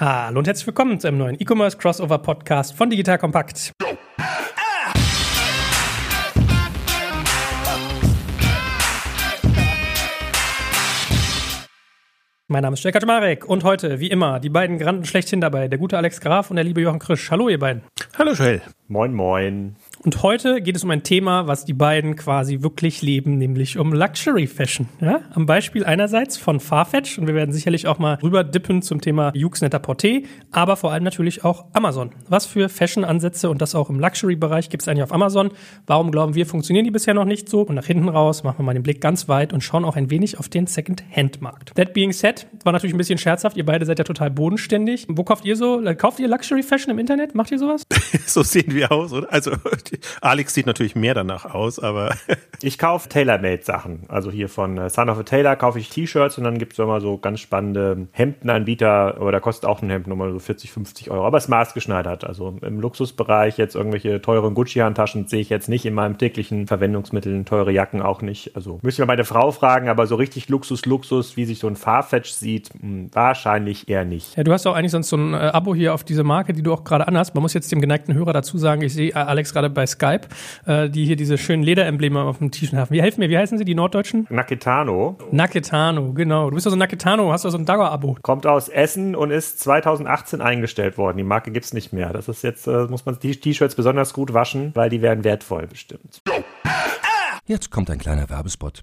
Hallo und herzlich willkommen zu einem neuen E-Commerce Crossover Podcast von Digital Kompakt. Mein Name ist Jörg Kaczmarek und heute, wie immer, die beiden Granden schlechthin dabei, der gute Alex Graf und der liebe Jochen Krisch. Hallo, ihr beiden. Hallo, Joel. Moin, moin. Und heute geht es um ein Thema, was die beiden quasi wirklich leben, nämlich um Luxury Fashion. Ja? Am Beispiel einerseits von Farfetch und wir werden sicherlich auch mal rüber dippen zum Thema Yux Netter Porté, aber vor allem natürlich auch Amazon. Was für Fashion-Ansätze und das auch im Luxury-Bereich gibt es eigentlich auf Amazon? Warum glauben wir, funktionieren die bisher noch nicht so? Und nach hinten raus machen wir mal den Blick ganz weit und schauen auch ein wenig auf den Second-Hand-Markt. That being said, war natürlich ein bisschen scherzhaft. Ihr beide seid ja total bodenständig. Wo kauft ihr so? Kauft ihr Luxury Fashion im Internet? Macht ihr sowas? so sehen wir aus, oder? Also Alex sieht natürlich mehr danach aus, aber. ich kaufe Tailor-Made-Sachen. Also hier von äh, Son of a Tailor kaufe ich T-Shirts und dann gibt es immer so ganz spannende Hemdenanbieter, aber da kostet auch ein Hemd nochmal so 40, 50 Euro. Aber es ist maßgeschneidert. Also im Luxusbereich jetzt irgendwelche teuren Gucci-Handtaschen sehe ich jetzt nicht in meinem täglichen Verwendungsmitteln, teure Jacken auch nicht. Also müsste ich mal meine Frau fragen, aber so richtig Luxus, Luxus, wie sich so ein Farfetch sieht, mh, hm, wahrscheinlich eher nicht. Ja, du hast auch eigentlich sonst so ein äh, Abo hier auf diese Marke, die du auch gerade anhast. Man muss jetzt dem geneigten Hörer dazu sagen, ich sehe äh, Alex gerade bei Skype, äh, die hier diese schönen Lederembleme auf dem T-Shirt haben. Wie helfen mir? Wie heißen sie, die Norddeutschen? Naketano. Naketano, genau. Du bist also Naketano, hast also ein Dagger-Abo. Kommt aus Essen und ist 2018 eingestellt worden. Die Marke gibt's nicht mehr. Das ist jetzt, äh, muss man die T-Shirts besonders gut waschen, weil die werden wertvoll bestimmt. Jetzt kommt ein kleiner Werbespot.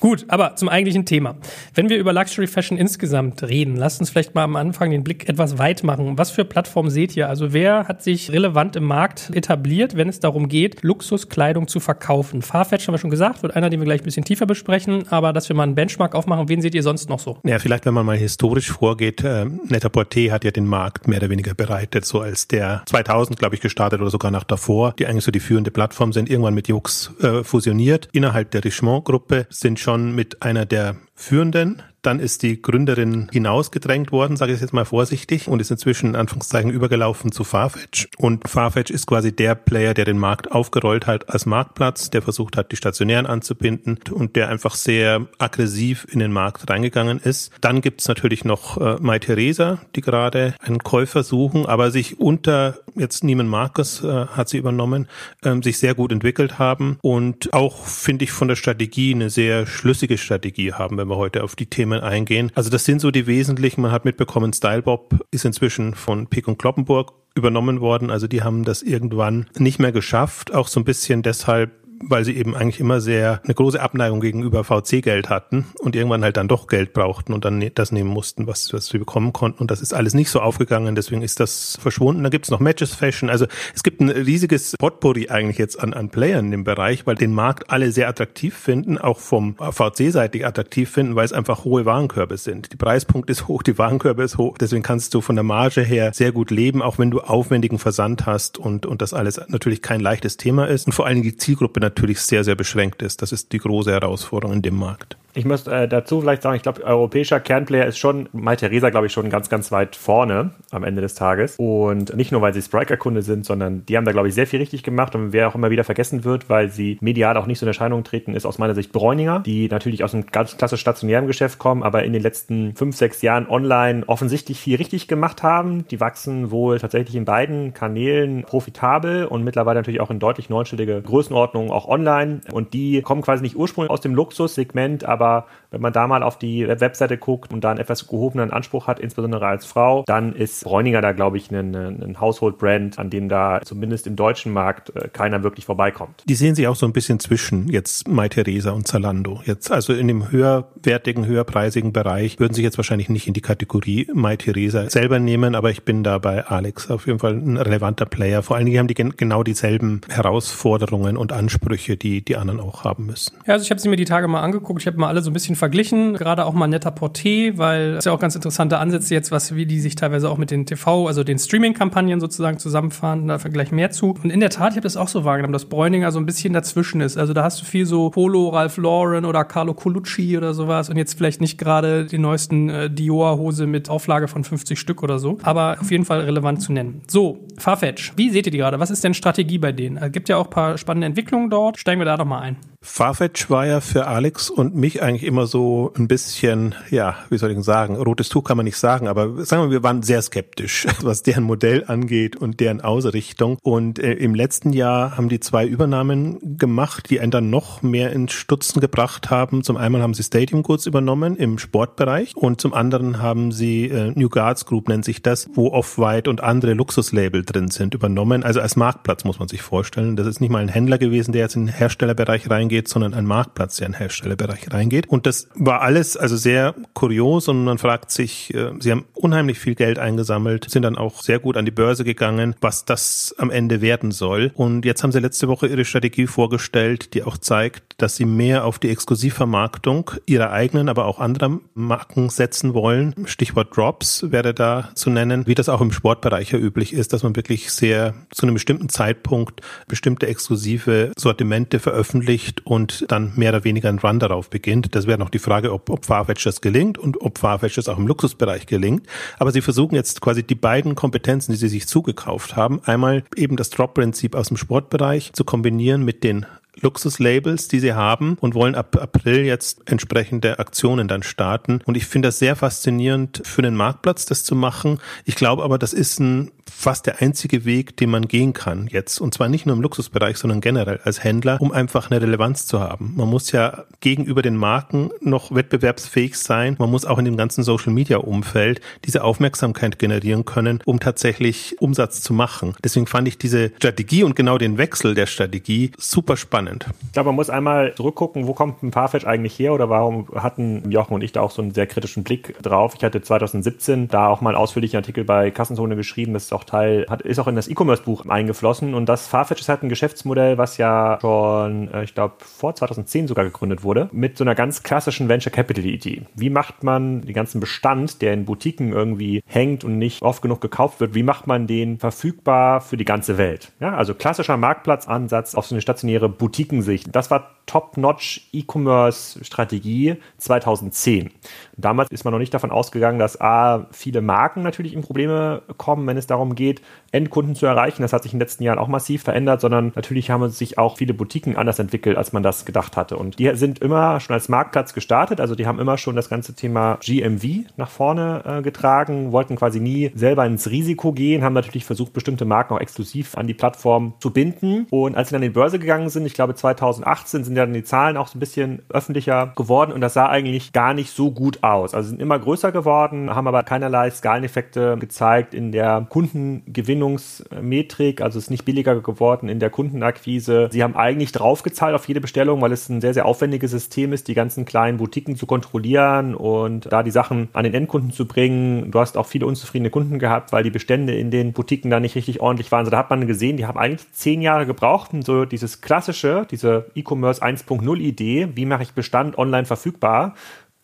Gut, aber zum eigentlichen Thema. Wenn wir über Luxury Fashion insgesamt reden, lasst uns vielleicht mal am Anfang den Blick etwas weit machen. Was für Plattformen seht ihr? Also wer hat sich relevant im Markt etabliert, wenn es darum geht, Luxuskleidung zu verkaufen? Farfetch haben wir schon gesagt, wird einer, den wir gleich ein bisschen tiefer besprechen, aber dass wir mal einen Benchmark aufmachen, wen seht ihr sonst noch so? Ja, vielleicht, wenn man mal historisch vorgeht, äh, Net-a-Porter hat ja den Markt mehr oder weniger bereitet, so als der 2000, glaube ich, gestartet oder sogar nach davor, die eigentlich so die führende Plattform sind, irgendwann mit Jux äh, fusioniert. Innerhalb der Richemont-Gruppe sind schon schon mit einer der führenden dann ist die Gründerin hinausgedrängt worden, sage ich jetzt mal vorsichtig, und ist inzwischen in Anführungszeichen übergelaufen zu Farfetch. Und Farfetch ist quasi der Player, der den Markt aufgerollt hat als Marktplatz, der versucht hat, die Stationären anzubinden und der einfach sehr aggressiv in den Markt reingegangen ist. Dann gibt's natürlich noch äh, Mai Theresa, die gerade einen Käufer suchen, aber sich unter jetzt Neiman Marcus äh, hat sie übernommen, ähm, sich sehr gut entwickelt haben und auch, finde ich, von der Strategie eine sehr schlüssige Strategie haben, wenn wir heute auf die Themen Themen eingehen. Also das sind so die wesentlichen. Man hat mitbekommen, Stylebob ist inzwischen von Pick und Kloppenburg übernommen worden. Also die haben das irgendwann nicht mehr geschafft. Auch so ein bisschen deshalb, weil sie eben eigentlich immer sehr eine große Abneigung gegenüber VC-Geld hatten und irgendwann halt dann doch Geld brauchten und dann ne-, das nehmen mussten, was, was sie bekommen konnten. Und das ist alles nicht so aufgegangen, deswegen ist das verschwunden. Da gibt's noch Matches Fashion. Also es gibt ein riesiges Potpourri eigentlich jetzt an, an Playern in dem Bereich, weil den Markt alle sehr attraktiv finden, auch vom VC-seitig attraktiv finden, weil es einfach hohe Warenkörbe sind. Die Preispunkt ist hoch, die Warenkörbe ist hoch. Deswegen kannst du von der Marge her sehr gut leben, auch wenn du aufwendigen Versand hast und, und das alles natürlich kein leichtes Thema ist. Und vor allen Dingen die Zielgruppe natürlich sehr, sehr beschränkt ist. Das ist die große Herausforderung in dem Markt. Ich muss äh, dazu vielleicht sagen, ich glaube, europäischer Kernplayer ist schon, Mai Theresa, glaube ich, schon ganz, ganz weit vorne am Ende des Tages. Und nicht nur, weil sie Spriker-Kunde sind, sondern die haben da, glaube ich, sehr viel richtig gemacht. Und wer auch immer wieder vergessen wird, weil sie medial auch nicht so in Erscheinung treten, ist aus meiner Sicht Bräuninger, die natürlich aus einem ganz klassisch stationären Geschäft kommen, aber in den letzten fünf, sechs Jahren online offensichtlich viel richtig gemacht haben. Die wachsen wohl tatsächlich in beiden Kanälen profitabel und mittlerweile natürlich auch in deutlich neunstellige Größenordnungen auch online. Und die kommen quasi nicht ursprünglich aus dem Luxussegment, aber wenn man da mal auf die Webseite guckt und da einen etwas gehobenen Anspruch hat, insbesondere als Frau, dann ist Bräuninger da, glaube ich, ein, ein Household-Brand, an dem da zumindest im deutschen Markt äh, keiner wirklich vorbeikommt. Die sehen sich auch so ein bisschen zwischen jetzt Mai Theresa und Zalando. Jetzt also in dem höherwertigen, höherpreisigen Bereich würden sich jetzt wahrscheinlich nicht in die Kategorie Mai Theresa selber nehmen, aber ich bin da bei Alex auf jeden Fall ein relevanter Player. Vor allen Dingen haben die genau dieselben Herausforderungen und Ansprüche, die die anderen auch haben müssen. Ja, also ich habe sie mir die Tage mal angeguckt. Ich habe mal alle so ein bisschen verglichen, gerade auch mal netter Porté, weil es ja auch ganz interessante Ansätze jetzt, was wie die sich teilweise auch mit den TV, also den Streaming-Kampagnen sozusagen zusammenfahren. Da gleich mehr zu. Und in der Tat, ich habe das auch so wahrgenommen, dass Bräuninger so ein bisschen dazwischen ist. Also da hast du viel so Polo, Ralph Lauren oder Carlo Colucci oder sowas und jetzt vielleicht nicht gerade die neuesten äh, Dior-Hose mit Auflage von 50 Stück oder so, aber auf jeden Fall relevant zu nennen. So, Farfetch, wie seht ihr die gerade? Was ist denn Strategie bei denen? Es gibt ja auch ein paar spannende Entwicklungen dort. Steigen wir da doch mal ein. Farfetch war ja für Alex und mich eigentlich immer so ein bisschen, ja, wie soll ich sagen, rotes Tuch kann man nicht sagen, aber sagen wir, wir waren sehr skeptisch, was deren Modell angeht und deren Ausrichtung. Und äh, im letzten Jahr haben die zwei Übernahmen gemacht, die einen dann noch mehr in Stutzen gebracht haben. Zum einen haben sie Stadium Goods übernommen im Sportbereich und zum anderen haben sie äh, New Guards Group nennt sich das, wo Off-White und andere Luxuslabel drin sind, übernommen. Also als Marktplatz muss man sich vorstellen. Das ist nicht mal ein Händler gewesen, der jetzt in den Herstellerbereich rein reingeht, sondern ein Marktplatz, der in den Herstellerbereich reingeht. Und das war alles also sehr kurios und man fragt sich, äh, sie haben unheimlich viel Geld eingesammelt, sind dann auch sehr gut an die Börse gegangen, was das am Ende werden soll. Und jetzt haben sie letzte Woche ihre Strategie vorgestellt, die auch zeigt, dass sie mehr auf die Exklusivvermarktung ihrer eigenen, aber auch anderer Marken setzen wollen. Stichwort Drops wäre da zu nennen, wie das auch im Sportbereich ja üblich ist, dass man wirklich sehr zu einem bestimmten Zeitpunkt bestimmte exklusive Sortimente veröffentlicht und dann mehr oder weniger ein Run darauf beginnt. Das wäre noch die Frage, ob, ob Farfetch das gelingt und ob Farfetch das auch im Luxusbereich gelingt. Aber sie versuchen jetzt quasi die beiden Kompetenzen, die sie sich zugekauft haben, einmal eben das Drop-Prinzip aus dem Sportbereich zu kombinieren mit den Luxuslabels, die sie haben und wollen ab April jetzt entsprechende Aktionen dann starten. Und ich finde das sehr faszinierend für den Marktplatz, das zu machen. Ich glaube aber, das ist ein fast der einzige Weg, den man gehen kann jetzt. Und zwar nicht nur im Luxusbereich, sondern generell als Händler, um einfach eine Relevanz zu haben. Man muss ja gegenüber den Marken noch wettbewerbsfähig sein. Man muss auch in dem ganzen Social Media Umfeld diese Aufmerksamkeit generieren können, um tatsächlich Umsatz zu machen. Deswegen fand ich diese Strategie und genau den Wechsel der Strategie super spannend. Ich glaube, man muss einmal zurückgucken, wo kommt ein Farfetch eigentlich her oder warum hatten Jochen und ich da auch so einen sehr kritischen Blick drauf. Ich hatte 2017 da auch mal einen ausführlichen Artikel bei Kassenzone geschrieben, das ist auch Teil, hat, ist auch in das E-Commerce-Buch eingeflossen. Und das Farfetch ist halt ein Geschäftsmodell, was ja schon, äh, ich glaube, vor 2010 sogar gegründet wurde, mit so einer ganz klassischen Venture Capital-Idee. Wie macht man den ganzen Bestand, der in Boutiquen irgendwie hängt und nicht oft genug gekauft wird, wie macht man den verfügbar für die ganze Welt? Ja, also klassischer Marktplatzansatz auf so eine stationäre Boutiquensicht. Das war Top-Notch E-Commerce-Strategie 2010. Damals ist man noch nicht davon ausgegangen, dass A, viele Marken natürlich in Probleme kommen, wenn es darum geht, Endkunden zu erreichen. Das hat sich in den letzten Jahren auch massiv verändert, sondern natürlich haben sich auch viele Boutiquen anders entwickelt, als man das gedacht hatte. Und die sind immer schon als Marktplatz gestartet, also die haben immer schon das ganze Thema GMV nach vorne äh, getragen, wollten quasi nie selber ins Risiko gehen, haben natürlich versucht, bestimmte Marken auch exklusiv an die Plattform zu binden. Und als sie dann in die Börse gegangen sind, ich glaube 2018 sind dann die Zahlen auch so ein bisschen öffentlicher geworden und das sah eigentlich gar nicht so gut aus. Also sind immer größer geworden, haben aber keinerlei Skaleneffekte gezeigt in der Kundengewinnungsmetrik, also ist nicht billiger geworden in der Kundenakquise. Sie haben eigentlich draufgezahlt auf jede Bestellung, weil es ein sehr, sehr aufwendiges System ist, die ganzen kleinen Boutiquen zu kontrollieren und da die Sachen an den Endkunden zu bringen. Du hast auch viele unzufriedene Kunden gehabt, weil die Bestände in den Boutiquen da nicht richtig ordentlich waren. Also da hat man gesehen, die haben eigentlich zehn Jahre gebraucht, um so dieses klassische, diese E-Commerce 1.0 Idee, wie mache ich Bestand online verfügbar,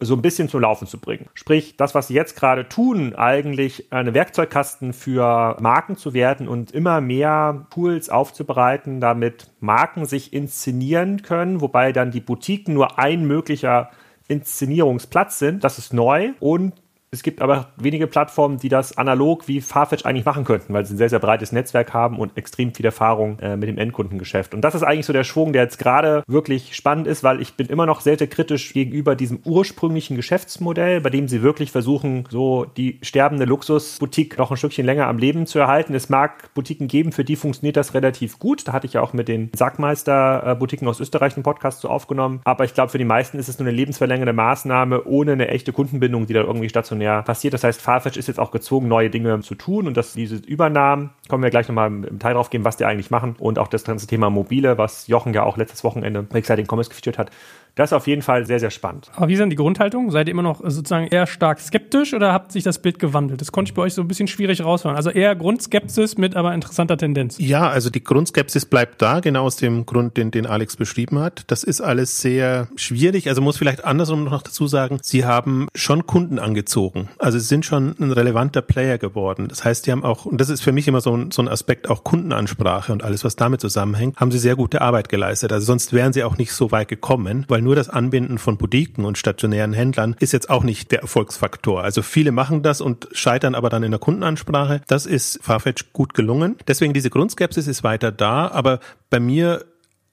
so ein bisschen zum Laufen zu bringen. Sprich, das, was sie jetzt gerade tun, eigentlich eine Werkzeugkasten für Marken zu werden und immer mehr Tools aufzubereiten, damit Marken sich inszenieren können, wobei dann die Boutiquen nur ein möglicher Inszenierungsplatz sind. Das ist neu und es gibt aber wenige Plattformen, die das analog wie Farfetch eigentlich machen könnten, weil sie ein sehr, sehr breites Netzwerk haben und extrem viel Erfahrung äh, mit dem Endkundengeschäft. Und das ist eigentlich so der Schwung, der jetzt gerade wirklich spannend ist, weil ich bin immer noch sehr, sehr kritisch gegenüber diesem ursprünglichen Geschäftsmodell, bei dem sie wirklich versuchen, so die sterbende Luxusboutique noch ein Stückchen länger am Leben zu erhalten. Es mag Boutiquen geben, für die funktioniert das relativ gut. Da hatte ich ja auch mit den Sackmeister-Boutiquen aus Österreich einen Podcast zu aufgenommen. Aber ich glaube, für die meisten ist es nur eine lebensverlängernde Maßnahme ohne eine echte Kundenbindung, die da irgendwie stationär mehr passiert. Das heißt, Farfetch ist jetzt auch gezwungen, neue Dinge zu tun und dass diese Übernahmen, kommen wir gleich nochmal im Teil drauf gehen, was die eigentlich machen. Und auch das ganze Thema Mobile, was Jochen ja auch letztes Wochenende bei Exciting Commerce geführt hat, das ist auf jeden Fall sehr, sehr spannend. Aber wie denn die Grundhaltung? Seid ihr immer noch sozusagen eher stark skeptisch oder habt sich das Bild gewandelt? Das konnte ich bei euch so ein bisschen schwierig raushören. Also eher Grundskepsis mit aber interessanter Tendenz. Ja, also die Grundskepsis bleibt da, genau aus dem Grund, den, den Alex beschrieben hat. Das ist alles sehr schwierig. Also muss vielleicht andersrum noch dazu sagen, sie haben schon Kunden angezogen. Also sie sind schon ein relevanter Player geworden. Das heißt, die haben auch, und das ist für mich immer so ein, so ein Aspekt, auch Kundenansprache und alles, was damit zusammenhängt, haben sie sehr gute Arbeit geleistet. Also sonst wären sie auch nicht so weit gekommen, weil nur das Anbinden von Boutiquen und stationären Händlern ist jetzt auch nicht der Erfolgsfaktor. Also viele machen das und scheitern aber dann in der Kundenansprache. Das ist Farfetch gut gelungen. Deswegen diese Grundskepsis ist weiter da, aber bei mir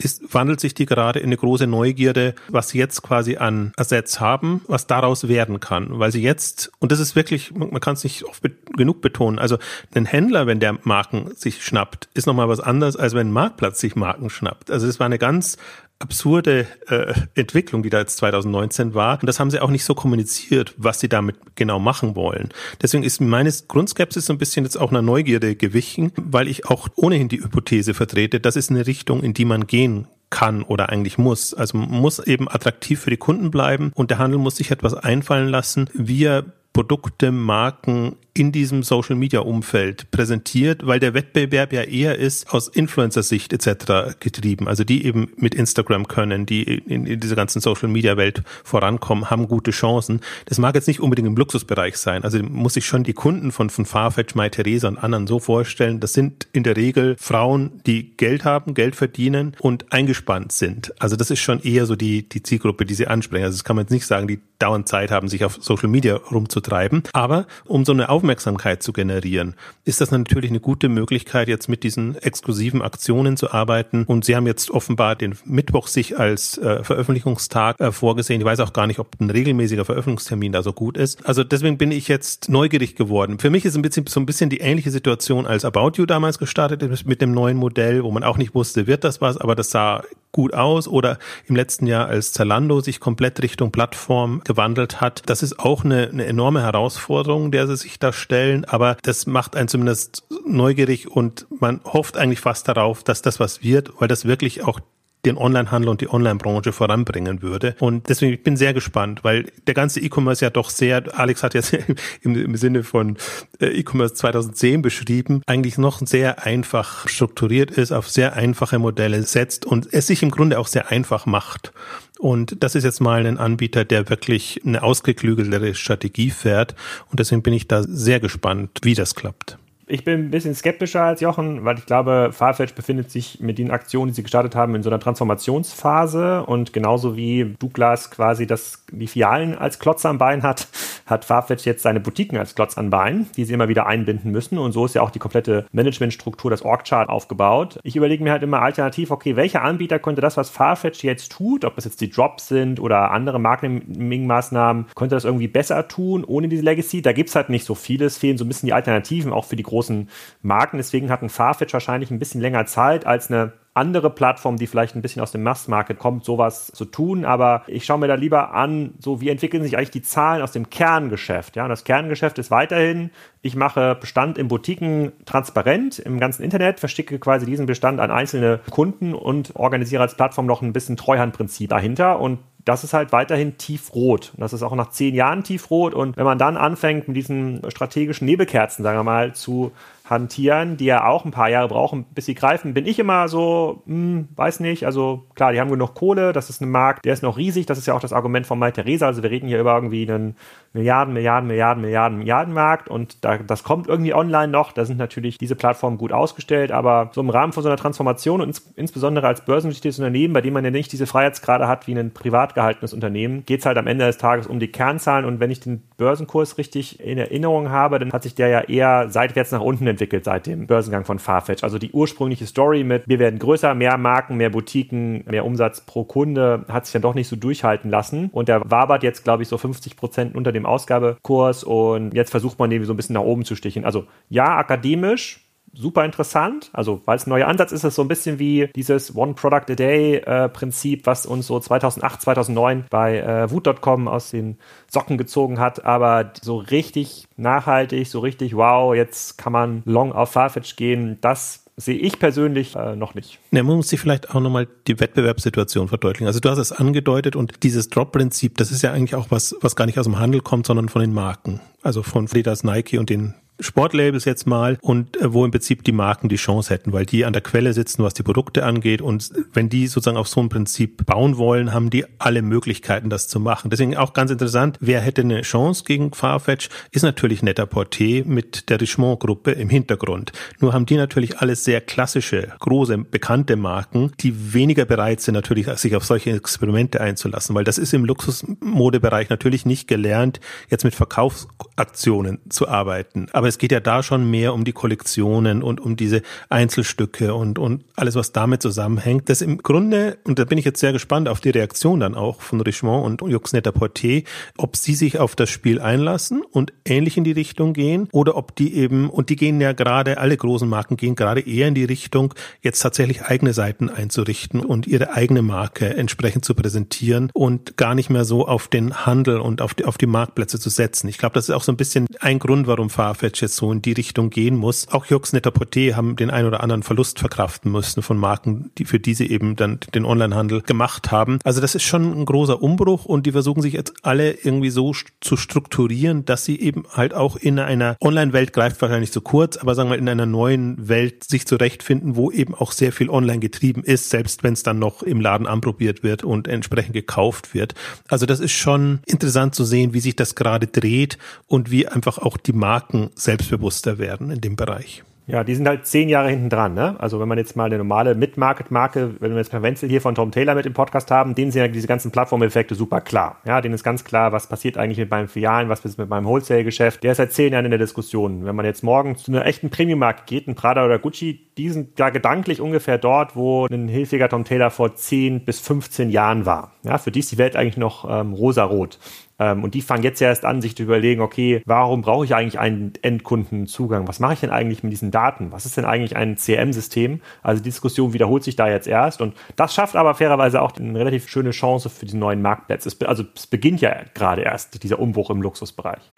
ist, wandelt sich die gerade in eine große Neugierde, was sie jetzt quasi an Assets haben, was daraus werden kann. Weil sie jetzt, und das ist wirklich, man kann es nicht oft be genug betonen, also ein Händler, wenn der Marken sich schnappt, ist nochmal was anderes, als wenn ein Marktplatz sich Marken schnappt. Also das war eine ganz absurde äh, Entwicklung, die da jetzt 2019 war. Und das haben sie auch nicht so kommuniziert, was sie damit genau machen wollen. Deswegen ist meine Grundskepsis so ein bisschen jetzt auch einer Neugierde gewichen, weil ich auch ohnehin die Hypothese vertrete, das ist eine Richtung, in die man gehen kann oder eigentlich muss. Also muss eben attraktiv für die Kunden bleiben und der Handel muss sich etwas einfallen lassen, wie er Produkte, Marken in diesem Social Media Umfeld präsentiert, weil der Wettbewerb ja eher ist aus Influencer-Sicht etc. getrieben. Also die eben mit Instagram können, die in, in dieser ganzen Social Media Welt vorankommen, haben gute Chancen. Das mag jetzt nicht unbedingt im Luxusbereich sein. Also muss ich schon die Kunden von, von Farfetch, MyTheresa und anderen so vorstellen. Das sind in der Regel Frauen, die Geld haben, Geld verdienen und eingespannt sind. Also das ist schon eher so die, die Zielgruppe, die sie ansprechen. Also das kann man jetzt nicht sagen, die dauernd Zeit haben, sich auf Social Media rumzutreiben. Aber um so eine Aufmerksamkeit zu generieren, ist das natürlich eine gute Möglichkeit, jetzt mit diesen exklusiven Aktionen zu arbeiten. Und Sie haben jetzt offenbar den Mittwoch sich als äh, Veröffentlichungstag äh, vorgesehen. Ich weiß auch gar nicht, ob ein regelmäßiger Veröffentlichungstermin da so gut ist. Also deswegen bin ich jetzt neugierig geworden. Für mich ist ein bisschen, so ein bisschen die ähnliche Situation, als About You damals gestartet ist mit dem neuen Modell, wo man auch nicht wusste, wird das was, aber das sah gut aus oder im letzten Jahr als Zalando sich komplett Richtung Plattform gewandelt hat. Das ist auch eine, eine enorme Herausforderung, der sie sich da stellen, aber das macht einen zumindest neugierig und man hofft eigentlich fast darauf, dass das was wird, weil das wirklich auch den Onlinehandel und die Online-Branche voranbringen würde. Und deswegen ich bin sehr gespannt, weil der ganze E-Commerce ja doch sehr, Alex hat jetzt im, im Sinne von äh, E-Commerce 2010 beschrieben, eigentlich noch sehr einfach strukturiert ist, auf sehr einfache Modelle setzt und es sich im Grunde auch sehr einfach macht. Und das ist jetzt mal ein Anbieter, der wirklich eine ausgeklügelte Strategie fährt. Und deswegen bin ich da sehr gespannt, wie das klappt. Ich bin ein bisschen skeptischer als Jochen, weil ich glaube, Farfetch befindet sich mit den Aktionen, die sie gestartet haben, in so einer Transformationsphase. Und genauso wie Douglas quasi das, die Fialen als Klotz am Bein hat, hat Farfetch jetzt seine Boutiquen als Klotz am Bein, die sie immer wieder einbinden müssen und so ist ja auch die komplette Managementstruktur, das Org-Chart aufgebaut. Ich überlege mir halt immer alternativ, okay, welcher Anbieter könnte das, was Farfetch jetzt tut, ob das jetzt die Drops sind oder andere Marketing-Maßnahmen, könnte das irgendwie besser tun ohne diese Legacy? Da gibt es halt nicht so vieles, fehlen so ein bisschen die Alternativen auch für die großen großen Marken. Deswegen hat ein Farfetch wahrscheinlich ein bisschen länger Zeit als eine andere Plattform, die vielleicht ein bisschen aus dem Mass-Market kommt, sowas zu tun. Aber ich schaue mir da lieber an, so wie entwickeln sich eigentlich die Zahlen aus dem Kerngeschäft. Ja, und das Kerngeschäft ist weiterhin, ich mache Bestand in Boutiquen transparent im ganzen Internet, verstecke quasi diesen Bestand an einzelne Kunden und organisiere als Plattform noch ein bisschen Treuhandprinzip dahinter. Und das ist halt weiterhin tiefrot. Das ist auch nach zehn Jahren tiefrot. Und wenn man dann anfängt, mit diesen strategischen Nebelkerzen, sagen wir mal, zu hantieren, die ja auch ein paar Jahre brauchen, bis sie greifen, bin ich immer so, hm, weiß nicht. Also klar, die haben genug Kohle, das ist ein Markt, der ist noch riesig. Das ist ja auch das Argument von Mai Theresa. Also wir reden hier über irgendwie einen Milliarden, Milliarden, Milliarden, Milliarden, Milliardenmarkt und da, das kommt irgendwie online noch. Da sind natürlich diese Plattformen gut ausgestellt, aber so im Rahmen von so einer Transformation und ins, insbesondere als börsennotiertes Unternehmen, bei dem man ja nicht diese Freiheitsgrade hat wie ein privat gehaltenes Unternehmen, geht es halt am Ende des Tages um die Kernzahlen und wenn ich den Börsenkurs richtig in Erinnerung habe, dann hat sich der ja eher seitwärts nach unten entwickelt seit dem Börsengang von Farfetch. Also die ursprüngliche Story mit wir werden größer, mehr Marken, mehr Boutiquen, mehr Umsatz pro Kunde hat sich dann doch nicht so durchhalten lassen und der wabert jetzt, glaube ich, so 50 Prozent unter dem Ausgabekurs und jetzt versucht man den so ein bisschen nach oben zu stichen. Also ja, akademisch, super interessant. Also, weil es ein neuer Ansatz ist, ist es so ein bisschen wie dieses One Product a Day äh, Prinzip, was uns so 2008, 2009 bei äh, Woot.com aus den Socken gezogen hat. Aber so richtig nachhaltig, so richtig wow, jetzt kann man long auf Farfetch gehen, das sehe ich persönlich äh, noch nicht. Ja, man muss sich vielleicht auch nochmal die Wettbewerbssituation verdeutlichen. Also du hast es angedeutet und dieses Drop-Prinzip, das ist ja eigentlich auch was, was gar nicht aus dem Handel kommt, sondern von den Marken. Also von Adidas, Nike und den Sportlabels jetzt mal und äh, wo im Prinzip die Marken die Chance hätten, weil die an der Quelle sitzen, was die Produkte angeht und wenn die sozusagen auf so ein Prinzip bauen wollen, haben die alle Möglichkeiten, das zu machen. Deswegen auch ganz interessant, wer hätte eine Chance gegen Farfetch, ist natürlich Netter Porté mit der Richemont-Gruppe im Hintergrund. Nur haben die natürlich alles sehr klassische, große, bekannte Marken, die weniger bereit sind, natürlich sich auf solche Experimente einzulassen, weil das ist im Luxusmodebereich natürlich nicht gelernt, jetzt mit Verkaufsaktionen zu arbeiten. Aber es geht ja da schon mehr um die Kollektionen und um diese Einzelstücke und, und alles, was damit zusammenhängt. Das im Grunde, und da bin ich jetzt sehr gespannt auf die Reaktion dann auch von Richemont und Jux Net-a-Porter, ob sie sich auf das Spiel einlassen und ähnlich in die Richtung gehen oder ob die eben, und die gehen ja gerade, alle großen Marken gehen gerade eher in die Richtung, jetzt tatsächlich eigene Seiten einzurichten und ihre eigene Marke entsprechend zu präsentieren und gar nicht mehr so auf den Handel und auf die, auf die Marktplätze zu setzen. Ich glaube, das ist auch so ein bisschen ein Grund, warum Farfetch jetzt so in die Richtung gehen muss. Auch Jux Net-a-Porter haben den ein oder anderen Verlust verkraften müssen von Marken, die für diese eben dann den Onlinehandel gemacht haben. Also das ist schon ein großer Umbruch und die versuchen sich jetzt alle irgendwie so zu strukturieren, dass sie eben halt auch in einer Online-Welt greift wahrscheinlich zu kurz, aber sagen wir in einer neuen Welt sich zurechtfinden, wo eben auch sehr viel online getrieben ist, selbst wenn es dann noch im Laden anprobiert wird und entsprechend gekauft wird. Also das ist schon interessant zu sehen, wie sich das gerade dreht und wie einfach auch die Marken selbstbewusster werden in dem Bereich. Ja, die sind halt zehn Jahre hinten dran. Ne? Also wenn man jetzt mal eine normale Mid-Market-Marke, wenn wir jetzt Per Wenzel hier von Tom Taylor mit im Podcast haben, denen sind ja diese ganzen Plattformeffekte super klar. Ja, denen ist ganz klar, was passiert eigentlich mit meinem Filialen, was ist mit meinem Wholesale-Geschäft. Der ist seit zehn Jahren in der Diskussion. Wenn man jetzt morgen zu einer echten Premium-Marke geht, ein Prada oder Gucci, die sind ja gedanklich ungefähr dort, wo ein hilfiger Tom Taylor vor zehn bis 15 Jahren war. Ja, für die ist die Welt eigentlich noch ähm, rosarot. Ähm, und die fangen jetzt erst an, sich zu überlegen, okay, warum brauche ich eigentlich einen Endkundenzugang? Was mache ich denn eigentlich mit diesen Daten? Was ist denn eigentlich ein CRM-System? Also die Diskussion wiederholt sich da jetzt erst. Und das schafft aber fairerweise auch eine relativ schöne Chance für die neuen Marktplätze. also es beginnt ja gerade erst, dieser Umbruch im Luxusbereich.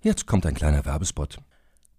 Jetzt kommt ein kleiner Werbespot.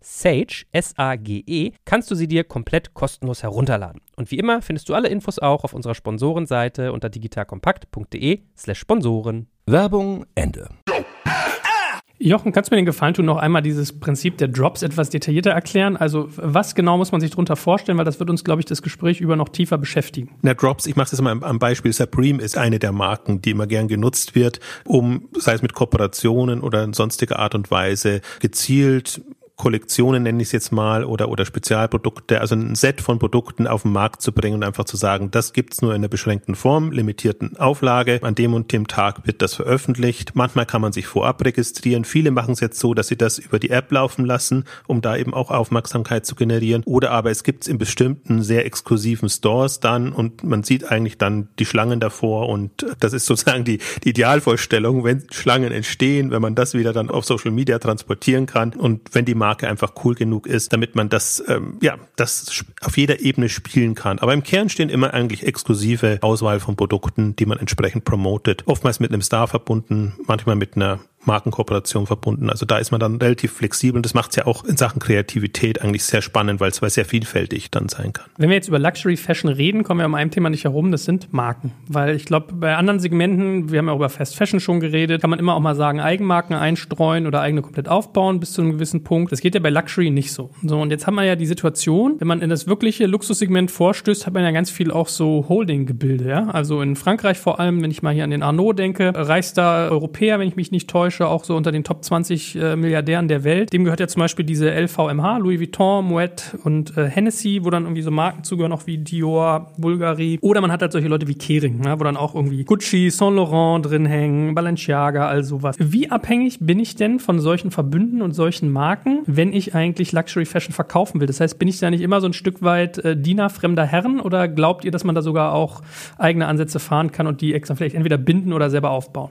Sage, S-A-G-E, kannst du sie dir komplett kostenlos herunterladen. Und wie immer findest du alle Infos auch auf unserer Sponsorenseite unter digitalkompakt.de slash Sponsoren. Werbung Ende. Jochen, kannst du mir den Gefallen tun, noch einmal dieses Prinzip der Drops etwas detaillierter erklären? Also was genau muss man sich darunter vorstellen, weil das wird uns, glaube ich, das Gespräch über noch tiefer beschäftigen. Na, Drops, ich mache das mal am Beispiel. Supreme ist eine der Marken, die immer gern genutzt wird, um, sei es mit Kooperationen oder in sonstiger Art und Weise, gezielt Kollektionen nenne ich es jetzt mal oder oder Spezialprodukte, also ein Set von Produkten auf den Markt zu bringen und einfach zu sagen, das gibt's nur in einer beschränkten Form, limitierten Auflage. An dem und dem Tag wird das veröffentlicht. Manchmal kann man sich vorab registrieren. Viele machen es jetzt so, dass sie das über die App laufen lassen, um da eben auch Aufmerksamkeit zu generieren. Oder aber es gibt's in bestimmten sehr exklusiven Stores dann und man sieht eigentlich dann die Schlangen davor und das ist sozusagen die, die Idealvorstellung, wenn Schlangen entstehen, wenn man das wieder dann auf Social Media transportieren kann und wenn die Marke Marke einfach cool genug ist, damit man das, ähm, ja, das auf jeder Ebene spielen kann. Aber im Kern stehen immer eigentlich exklusive Auswahl von Produkten, die man entsprechend promotet. Oftmals mit einem Star verbunden, manchmal mit einer Markenkooperation verbunden. Also da ist man dann relativ flexibel und das macht es ja auch in Sachen Kreativität eigentlich sehr spannend, weil es sehr vielfältig dann sein kann. Wenn wir jetzt über Luxury Fashion reden, kommen wir um ein Thema nicht herum, das sind Marken. Weil ich glaube, bei anderen Segmenten, wir haben ja über Fast Fashion schon geredet, kann man immer auch mal sagen, Eigenmarken einstreuen oder eigene komplett aufbauen bis zu einem gewissen Punkt. Das geht ja bei Luxury nicht so. So, und jetzt haben wir ja die Situation, wenn man in das wirkliche Luxussegment vorstößt, hat man ja ganz viel auch so Holding-Gebilde, ja. Also in Frankreich vor allem, wenn ich mal hier an den Arnaud denke, reichster Europäer, wenn ich mich nicht täusche, Täusche, auch so unter den Top 20 äh, Milliardären der Welt. Dem gehört ja zum Beispiel diese LVMH, Louis Vuitton, Moet und äh, Hennessy, wo dann irgendwie so Marken zugehören, auch wie Dior, Bulgari. Oder man hat halt solche Leute wie Kering, ne, wo dann auch irgendwie Gucci, Saint Laurent drin hängen, Balenciaga, all sowas. Wie abhängig bin ich denn von solchen Verbünden und solchen Marken, wenn ich eigentlich Luxury Fashion verkaufen will? Das heißt, bin ich da nicht immer so ein Stück weit äh, Diener fremder Herren oder glaubt ihr, dass man da sogar auch eigene Ansätze fahren kann und die extra vielleicht entweder binden oder selber aufbauen?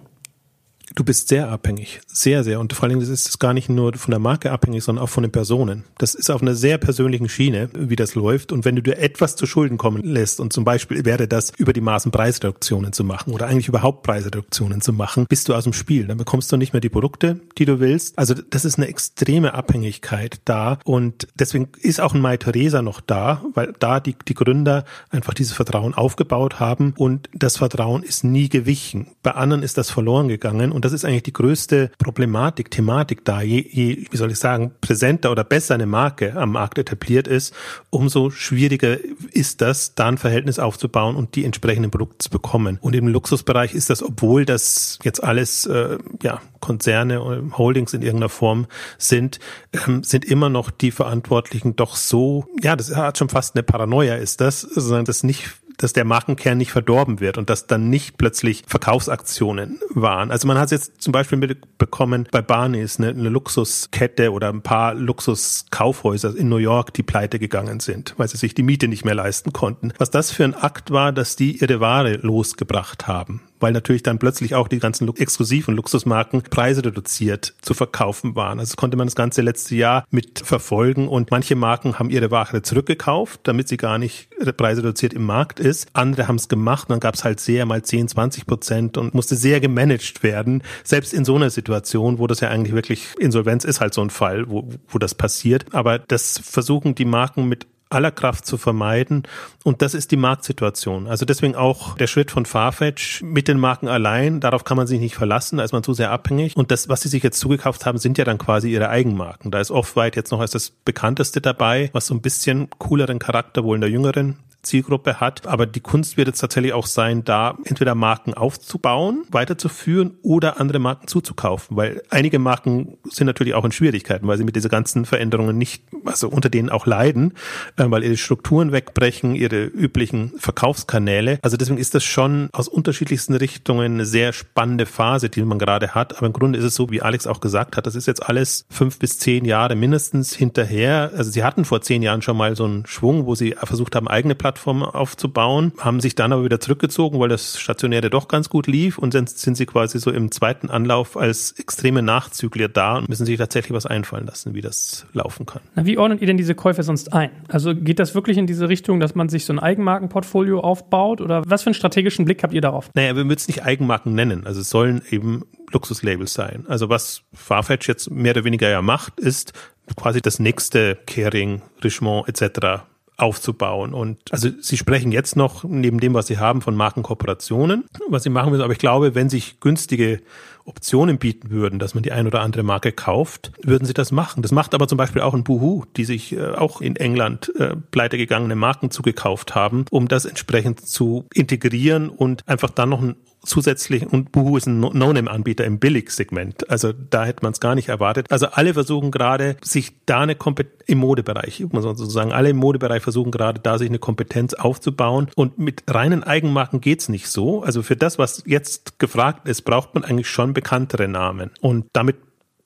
Du bist sehr abhängig, sehr, sehr. Und vor allen Dingen ist es gar nicht nur von der Marke abhängig, sondern auch von den Personen. Das ist auf einer sehr persönlichen Schiene, wie das läuft. Und wenn du dir etwas zu Schulden kommen lässt, und zum Beispiel wäre das über die Maßen Preisreduktionen zu machen oder eigentlich überhaupt Preisreduktionen zu machen, bist du aus dem Spiel. Dann bekommst du nicht mehr die Produkte, die du willst. Also das ist eine extreme Abhängigkeit da. Und deswegen ist auch ein Mai Theresa noch da, weil da die, die Gründer einfach dieses Vertrauen aufgebaut haben. Und das Vertrauen ist nie gewichen. Bei anderen ist das verloren gegangen. Und das ist eigentlich die größte Problematik, Thematik da. Je, je, wie soll ich sagen, präsenter oder besser eine Marke am Markt etabliert ist, umso schwieriger ist das, da ein Verhältnis aufzubauen und die entsprechenden Produkte zu bekommen. Und im Luxusbereich ist das, obwohl das jetzt alles äh, ja, Konzerne oder Holdings in irgendeiner Form sind, ähm, sind immer noch die Verantwortlichen doch so, ja, das hat schon fast eine Paranoia ist das, sondern das nicht dass der Markenkern nicht verdorben wird und dass dann nicht plötzlich Verkaufsaktionen waren. Also man hat jetzt zum Beispiel mitbekommen bei Barneys eine, eine Luxuskette oder ein paar Luxuskaufhäuser in New York, die pleite gegangen sind, weil sie sich die Miete nicht mehr leisten konnten. Was das für ein Akt war, dass die ihre Ware losgebracht haben weil natürlich dann plötzlich auch die ganzen exklusiven Luxusmarken Preise reduziert zu verkaufen waren. Also konnte man das ganze letzte Jahr mit verfolgen und manche Marken haben ihre Ware zurückgekauft, damit sie gar nicht Preise reduziert im Markt ist. Andere haben es gemacht und dann gab es halt sehr mal 10, 20 Prozent und musste sehr gemanagt werden. Selbst in so einer Situation, wo das ja eigentlich wirklich Insolvenz ist halt so ein Fall, wo, wo das passiert. Aber das versuchen die Marken mit aller Kraft zu vermeiden. Und das ist die Marktsituation. Also deswegen auch der Schritt von Farfetch mit den Marken allein. Darauf kann man sich nicht verlassen. Da ist man zu sehr abhängig. Und das, was sie sich jetzt zugekauft haben, sind ja dann quasi ihre Eigenmarken. Da ist Off-White jetzt noch als das bekannteste dabei, was so ein bisschen cooleren Charakter wohl in der jüngeren Zielgruppe hat. Aber die Kunst wird jetzt tatsächlich auch sein, da entweder Marken aufzubauen, weiterzuführen oder andere Marken zuzukaufen, weil einige Marken sind natürlich auch in Schwierigkeiten, weil sie mit diesen ganzen Veränderungen nicht, also unter denen auch leiden, äh, weil ihre Strukturen wegbrechen, ihre üblichen Verkaufskanäle. Also deswegen ist das schon aus unterschiedlichsten Richtungen eine sehr spannende Phase, die man gerade hat. Aber im Grunde ist es so, wie Alex auch gesagt hat, das ist jetzt alles fünf bis zehn Jahre mindestens hinterher. Also sie hatten vor zehn Jahren schon mal so einen Schwung, wo sie versucht haben, eigene Plattformen Plattform aufzubauen, haben sich dann aber wieder zurückgezogen, weil das Stationäre doch ganz gut lief und dann sind sie quasi so im zweiten Anlauf als extreme Nachzügler da und müssen sich tatsächlich was einfallen lassen, wie das laufen kann. Na, wie ordnet ihr denn diese Käufe sonst ein? Also geht das wirklich in diese Richtung, dass man sich so ein Eigenmarkenportfolio aufbaut oder was für einen strategischen Blick habt ihr darauf? Naja, wir würden es nicht Eigenmarken nennen. Also es sollen eben Luxuslabels sein. Also was Farfetch jetzt mehr oder weniger ja macht, ist quasi das nächste Kering, Richemont etc aufzubauen. Und also sie sprechen jetzt noch neben dem, was sie haben, von Markenkooperationen, was sie machen müssen. Aber ich glaube, wenn sich günstige Optionen bieten würden, dass man die ein oder andere Marke kauft, würden sie das machen. Das macht aber zum Beispiel auch ein Boohoo, die sich äh, auch in England äh, pleitegegangene Marken zugekauft haben, um das entsprechend zu integrieren und einfach dann noch ein zusätzlich, und Boohoo ist ein No-Name-Anbieter im Billig-Segment. Also da hätte man es gar nicht erwartet. Also alle versuchen gerade, sich da eine Kompetenz im Modebereich, muss man sozusagen, alle im Modebereich versuchen gerade da, sich eine Kompetenz aufzubauen. Und mit reinen Eigenmarken geht's nicht so. Also für das, was jetzt gefragt ist, braucht man eigentlich schon bekanntere Namen. Und damit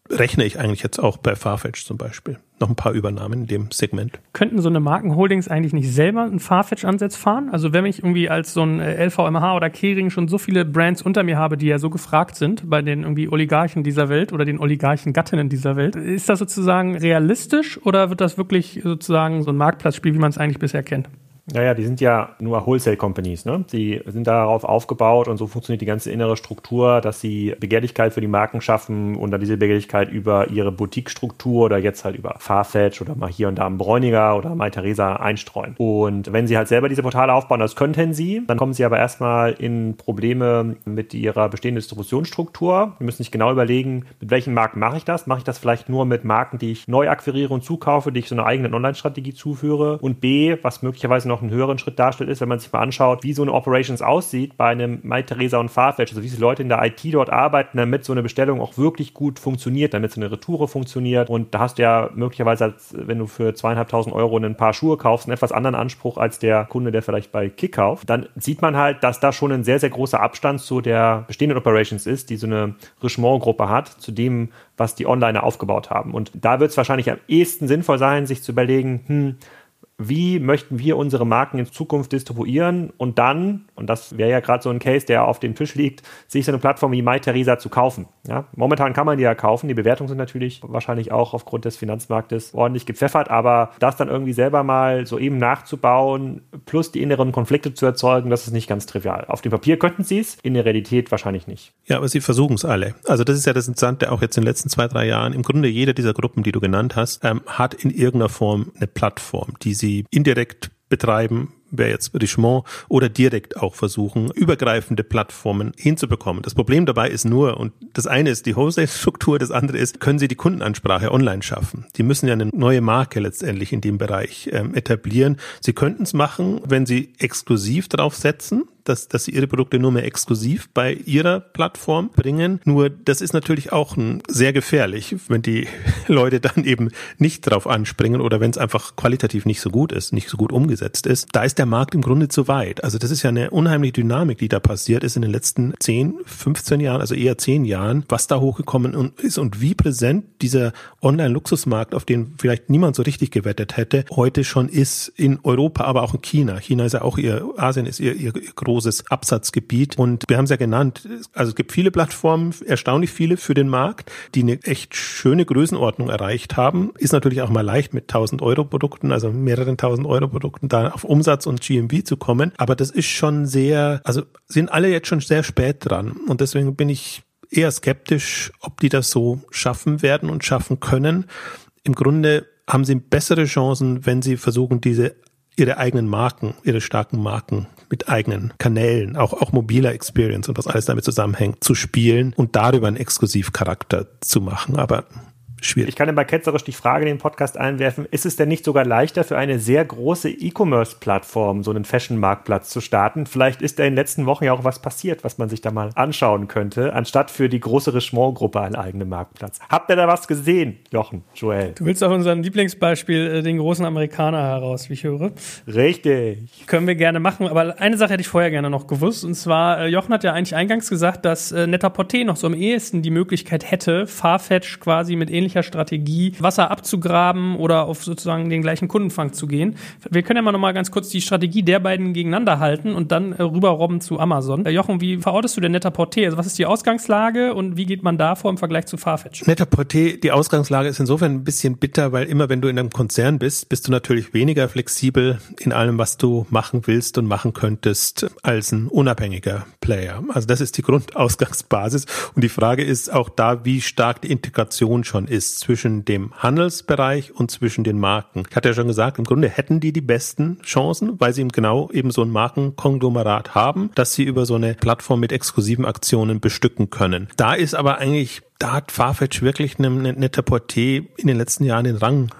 rechne ich eigentlich jetzt auch bei Farfetch zum Beispiel. Noch ein paar Übernahmen in dem Segment. Könnten so eine Markenholdings eigentlich nicht selber einen Farfetch-Ansatz fahren? Also wenn ich irgendwie als so ein LVMH oder Kering schon so viele Brands unter mir habe, die ja so gefragt sind bei den irgendwie Oligarchen dieser Welt oder den Oligarchen-Gattinnen dieser Welt, ist das sozusagen realistisch oder wird das wirklich sozusagen so ein Marktplatzspiel, wie man es eigentlich bisher kennt? Naja, die sind ja nur Wholesale Companies, ne? Sie sind darauf aufgebaut und so funktioniert die ganze innere Struktur, dass sie Begehrlichkeit für die Marken schaffen und dann diese Begehrlichkeit über ihre Boutique-Struktur oder jetzt halt über Farfetch oder mal hier und da einen Bräuniger oder mal Theresa einstreuen. Und wenn sie halt selber diese Portale aufbauen, das könnten sie, dann kommen sie aber erstmal in Probleme mit ihrer bestehenden Distributionsstruktur. Wir müssen sich genau überlegen, mit welchen Marken mache ich das? Mache ich das vielleicht nur mit Marken, die ich neu akquiriere und zukaufe, die ich so eine eigene Online-Strategie zuführe? Und B, was möglicherweise noch noch einen höheren Schritt darstellt, ist, wenn man sich mal anschaut, wie so eine Operations aussieht bei einem MyTheresa und Farfetch, also wie viele Leute in der IT dort arbeiten, damit so eine Bestellung auch wirklich gut funktioniert, damit so eine Retoure funktioniert. Und da hast du ja möglicherweise, als, wenn du für zweieinhalbtausend Euro ein paar Schuhe kaufst, einen etwas anderen Anspruch als der Kunde, der vielleicht bei Kick kauft. Dann sieht man halt, dass da schon ein sehr, sehr großer Abstand zu der bestehenden Operations ist, die so eine Richemont-Gruppe hat, zu dem, was die Onliner aufgebaut haben. Und da wird es wahrscheinlich am ehesten sinnvoll sein, sich zu überlegen, hm, wie möchten wir unsere Marken in Zukunft distribuieren und dann, und das wäre ja gerade so ein Case, der auf dem Tisch liegt, sich so eine Plattform wie MyTheresa zu kaufen. Ja, momentan kann man die ja kaufen, die Bewertungen sind natürlich wahrscheinlich auch aufgrund des Finanzmarktes ordentlich gepfeffert, aber das dann irgendwie selber mal so eben nachzubauen, plus die inneren Konflikte zu erzeugen, das ist nicht ganz trivial. Auf dem Papier könnten sie es, in der Realität wahrscheinlich nicht. Ja, aber sie versuchen es alle. Also das ist ja das Interessante auch jetzt in den letzten zwei, drei Jahren. Im Grunde jede dieser Gruppen, die du genannt hast, ähm, hat in irgendeiner Form eine Plattform, die sie indirekt betreiben, wäre jetzt Richemont, oder direkt auch versuchen, übergreifende Plattformen hinzubekommen. Das Problem dabei ist nur, und das eine ist die Wholesale-Struktur, das andere ist, können sie die Kundenansprache online schaffen. Die müssen ja eine neue Marke letztendlich in dem Bereich ähm, etablieren. Sie könnten es machen, wenn sie exklusiv darauf setzen, dass, dass sie ihre Produkte nur mehr exklusiv bei ihrer Plattform bringen. Nur das ist natürlich auch sehr gefährlich, wenn die Leute dann eben nicht drauf anspringen oder wenn es einfach qualitativ nicht so gut ist, nicht so gut umgesetzt ist. Da ist der Markt im Grunde zu weit. Also das ist ja eine unheimliche Dynamik, die da passiert ist in den letzten 10, 15 Jahren, also eher 10 Jahren, was da hochgekommen ist und wie präsent dieser Online-Luxusmarkt, auf den vielleicht niemand so richtig gewettet hätte, heute schon ist in Europa, aber auch in China. China ist ja auch ihr, Asien ist ihr, ihr, ihr großes Absatzgebiet. Und wir haben es ja genannt, also es gibt viele Plattformen, erstaunlich viele für den Markt, die eine echt schöne Größenordnung erreicht haben. Ist natürlich auch mal leicht mit 1000 Euro Produkten, also mehreren 1000 Euro Produkten da auf Umsatz und GMV zu kommen. Aber das ist schon sehr, also sind alle jetzt schon sehr spät dran. Und deswegen bin ich eher skeptisch, ob die das so schaffen werden und schaffen können. Im Grunde haben sie bessere Chancen, wenn sie versuchen, diese ihre eigenen Marken, ihre starken Marken mit eigenen Kanälen, auch, auch mobiler Experience und was alles damit zusammenhängt, zu spielen und darüber einen Exklusivcharakter zu machen. Aber schwierig. Ich kann immer ketzerisch die Frage in den Podcast einwerfen, ist es denn nicht sogar leichter für eine sehr große E-Commerce-Plattform, so einen Fashion-Marktplatz zu starten? Vielleicht ist da in den letzten Wochen ja auch was passiert, was man sich da mal anschauen könnte, anstatt für die große Richemont-Gruppe einen eigenen Marktplatz. Habt ihr da was gesehen, Jochen, Joel? Du willst auf unserem Lieblingsbeispiel äh, den großen Amerikaner heraus, wie ich höre. Richtig. Können wir gerne machen, aber eine Sache hätte ich vorher gerne noch gewusst, und zwar, äh, Jochen hat ja eigentlich eingangs gesagt, dass äh, Net-a-Porter noch so am ehesten die Möglichkeit hätte, Farfetch quasi mit ähnlichen ähnlicher Strategie Wasser abzugraben oder auf sozusagen den gleichen Kundenfang zu gehen. Wir können ja mal nochmal ganz kurz die Strategie der beiden gegeneinander halten und dann äh, rüberrobben zu Amazon. Äh, Jochen, wie verortest du denn Net-a-Porter? Also was ist die Ausgangslage und wie geht man da vor im Vergleich zu Farfetch? Net-a-Porter, die Ausgangslage ist insofern ein bisschen bitter, weil immer wenn du in einem Konzern bist, bist du natürlich weniger flexibel in allem, was du machen willst und machen könntest als ein unabhängiger Player. Also das ist die Grundausgangsbasis und die Frage ist auch da, wie stark die Integration schon ist ist zwischen dem Handelsbereich und zwischen den Marken. Ich hatte ja schon gesagt, im Grunde hätten die die besten Chancen, weil sie eben genau eben so ein Markenkonglomerat haben, dass sie über so eine Plattform mit exklusiven Aktionen bestücken können. Da ist aber eigentlich, da hat Farfetch wirklich eine, eine, eine Porté in den letzten Jahren den Rang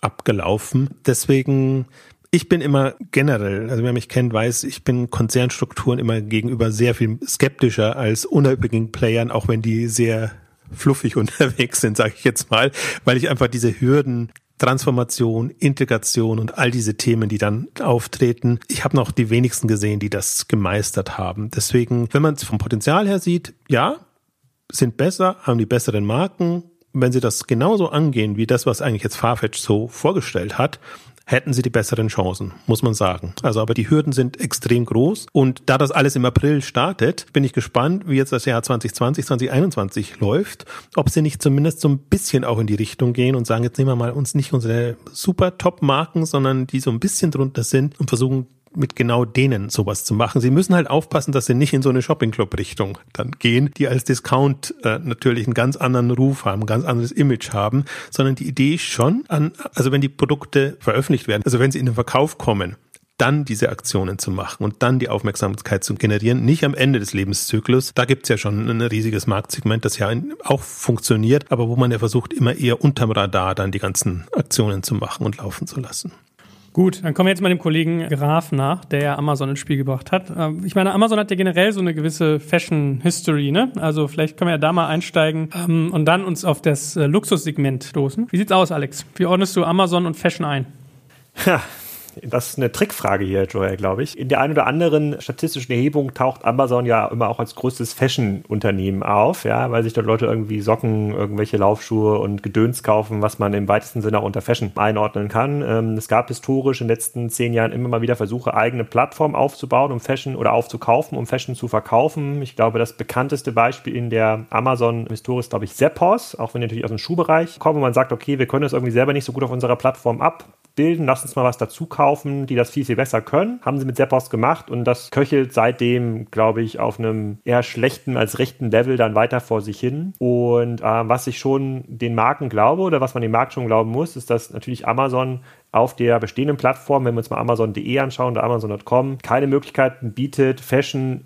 abgelaufen. Deswegen ich bin immer generell, also wer mich kennt, weiß, ich bin Konzernstrukturen immer gegenüber sehr viel skeptischer als unabhängigen Playern, auch wenn die sehr fluffig unterwegs sind, sage ich jetzt mal, weil ich einfach diese Hürden Transformation, Integration und all diese Themen, die dann auftreten. Ich habe noch die wenigsten gesehen, die das gemeistert haben. Deswegen, wenn man es vom Potenzial her sieht, ja, sind besser, haben die besseren Marken. Wenn sie das genauso angehen wie das, was eigentlich jetzt Farfetch so vorgestellt hat, hätten sie die besseren Chancen, muss man sagen. Also aber die Hürden sind extrem groß und da das alles im April startet, bin ich gespannt, wie jetzt das Jahr 2020, 2021 läuft, ob sie nicht zumindest so ein bisschen auch in die Richtung gehen und sagen, jetzt nehmen wir mal uns nicht unsere super Top-Marken, sondern die so ein bisschen drunter sind und versuchen mit genau denen sowas zu machen. Sie müssen halt aufpassen, dass sie nicht in so eine Shopping-Club-Richtung dann gehen, die als Discount äh, natürlich einen ganz anderen Ruf haben, ein ganz anderes Image haben, sondern die Idee schon an, also wenn die Produkte veröffentlicht werden, also wenn sie in den Verkauf kommen, dann diese Aktionen zu machen und dann die Aufmerksamkeit zu generieren, nicht am Ende des Lebenszyklus. Da gibt's ja schon ein riesiges Marktsegment, das ja auch funktioniert, aber wo man ja versucht, immer eher unterm Radar dann die ganzen Aktionen zu machen und laufen zu lassen. Gut, dann kommen wir jetzt mal dem Kollegen Graf nach, der ja Amazon ins Spiel gebracht hat. Ähm, ich meine, Amazon hat ja generell so eine gewisse Fashion History, ne? Also vielleicht können wir ja da mal einsteigen ähm, und dann uns auf das äh, Luxussegment stoßen. Wie sieht's aus, Alex? Wie ordnest du Amazon und Fashion ein? Ja, das ist eine Trickfrage hier, Joel, glaube ich. In der einen oder anderen statistischen Erhebung taucht Amazon ja immer auch als größtes Fashion-Unternehmen auf, ja, weil sich dort Leute irgendwie Socken, irgendwelche Laufschuhe und Gedöns kaufen, was man im weitesten Sinne auch unter Fashion einordnen kann. Ähm, es gab historisch in den letzten zehn Jahren immer mal wieder Versuche, eigene Plattformen aufzubauen, um Fashion oder aufzukaufen, um Fashion zu verkaufen. Ich glaube, das bekannteste Beispiel in der Amazon-Historie ist, glaube ich, Zappos, auch wenn die natürlich aus dem Schuhbereich kommen, wo man sagt, okay, wir können das irgendwie selber nicht so gut auf unserer Plattform abbilden, lass uns mal was dazu kaufen die das viel, viel besser können. Haben sie mit Zappos gemacht und das köchelt seitdem, glaube ich, auf einem eher schlechten als rechten Level dann weiter vor sich hin. Und äh, was ich schon den Marken glaube oder was man dem Markt schon glauben muss, ist, dass natürlich Amazon auf der bestehenden Plattform, wenn wir uns mal Amazon.de anschauen oder Amazon.com, keine Möglichkeiten bietet, Fashion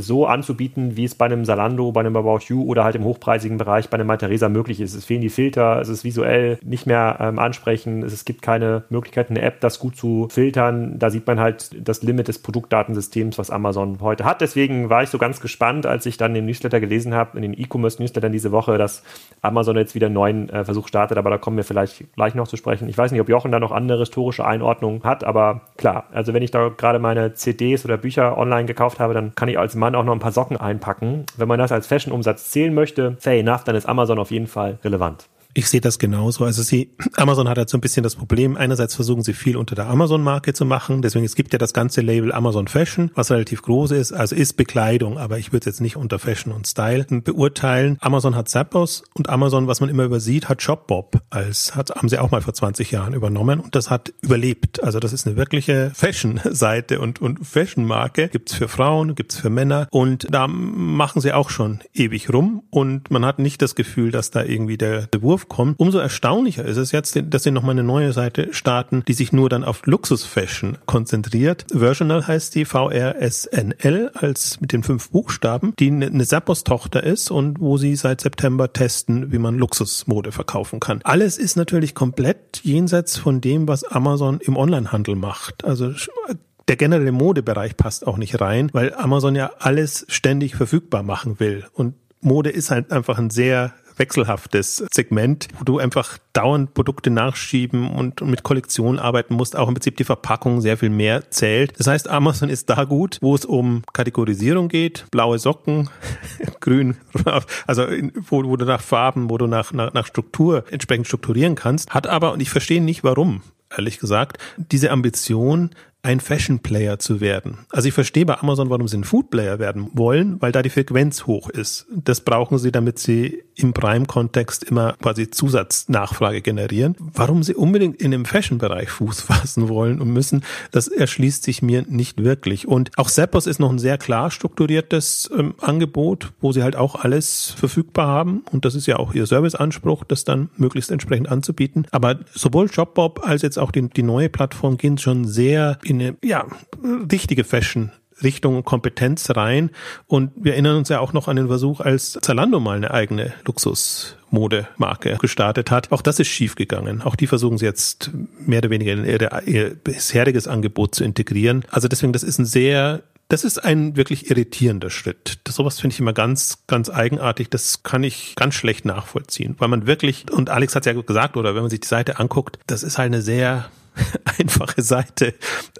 so anzubieten, wie es bei einem Salando, bei einem About You oder halt im hochpreisigen Bereich bei einem Malteser möglich ist. Es fehlen die Filter, es ist visuell nicht mehr ähm, ansprechend, es, gibt keine Möglichkeit, eine App das gut zu filtern. Da sieht man halt das Limit des Produktdatensystems, was Amazon heute hat. Deswegen war ich so ganz gespannt, als ich dann den Newsletter gelesen habe, in den E-Commerce-Newslettern diese Woche, dass Amazon jetzt wieder einen neuen äh, Versuch startet, aber da kommen wir vielleicht gleich noch zu sprechen. Ich weiß nicht, ob Jochen da noch andere historische Einordnungen hat, aber klar, also wenn ich da gerade meine CDs oder Bücher online gekauft habe, dann kann ich als Mann auch noch ein paar Socken einpacken. Wenn man das als Fashion-Umsatz zählen möchte, fair enough, dann ist Amazon auf jeden Fall relevant. Ich sehe das genauso. Also sie, Amazon hat halt so ein bisschen das Problem. Einerseits versuchen sie viel unter der Amazon-Marke zu machen. Deswegen, es gibt ja das ganze Label Amazon Fashion, was relativ groß ist. Also ist Bekleidung, aber ich würde es jetzt nicht unter Fashion und Style beurteilen. Amazon hat Zappos und Amazon, was man immer übersieht, hat Shopbob als, hat, haben sie auch mal vor 20 Jahren übernommen und das hat überlebt. Also das ist eine wirkliche Fashion-Seite und, und Fashion-Marke. Gibt's für Frauen, gibt's für Männer und da machen sie auch schon ewig rum und man hat nicht das Gefühl, dass da irgendwie der, der Wurf kommt. Umso erstaunlicher ist es jetzt, dass sie nochmal eine neue Seite starten, die sich nur dann auf Luxusfashion konzentriert. Versional heißt die VRSNL als mit den fünf Buchstaben, die eine Zappos-Tochter ist und wo sie seit September testen, wie man Luxusmode verkaufen kann. Alles ist natürlich komplett jenseits von dem, was Amazon im Onlinehandel macht. Also der generelle Modebereich passt auch nicht rein, weil Amazon ja alles ständig verfügbar machen will. Und Mode ist halt einfach ein sehr wechselhaftes Segment, wo du einfach dauernd Produkte nachschieben und mit Kollektionen arbeiten musst, auch im Prinzip die Verpackung sehr viel mehr zählt. Das heißt, Amazon ist da gut, wo es um Kategorisierung geht, blaue Socken, grün, also wo, wo du nach Farben, wo du nach, nach, nach Struktur entsprechend strukturieren kannst, hat aber, und ich verstehe nicht warum, ehrlich gesagt, diese Ambition, ein Fashion Player zu werden. Also ich verstehe bei Amazon, warum sie ein Food Player werden wollen, weil da die Frequenz hoch ist. Das brauchen sie, damit sie im Prime-Kontext immer quasi Zusatznachfrage generieren. Warum sie unbedingt in dem Fashion-Bereich Fuß fassen wollen und müssen, das erschließt sich mir nicht wirklich. Und auch Zappos ist noch ein sehr klar strukturiertes ähm, Angebot, wo sie halt auch alles verfügbar haben. Und das ist ja auch ihr Serviceanspruch, das dann möglichst entsprechend anzubieten. Aber sowohl Shopbob als jetzt auch die, die neue Plattform gehen schon sehr in eine ja, richtige Fashion Richtung und Kompetenz rein. Und wir erinnern uns ja auch noch an den Versuch, als Zalando mal eine eigene Luxusmodemarke gestartet hat. Auch das ist schiefgegangen. Auch die versuchen sie jetzt mehr oder weniger in ihre, ihr bisheriges Angebot zu integrieren. Also deswegen, das ist ein sehr das ist ein wirklich irritierender Schritt. Das, sowas finde ich immer ganz, ganz eigenartig. Das kann ich ganz schlecht nachvollziehen, weil man wirklich, und Alex hat es ja gesagt, oder wenn man sich die Seite anguckt, das ist halt eine sehr einfache Seite.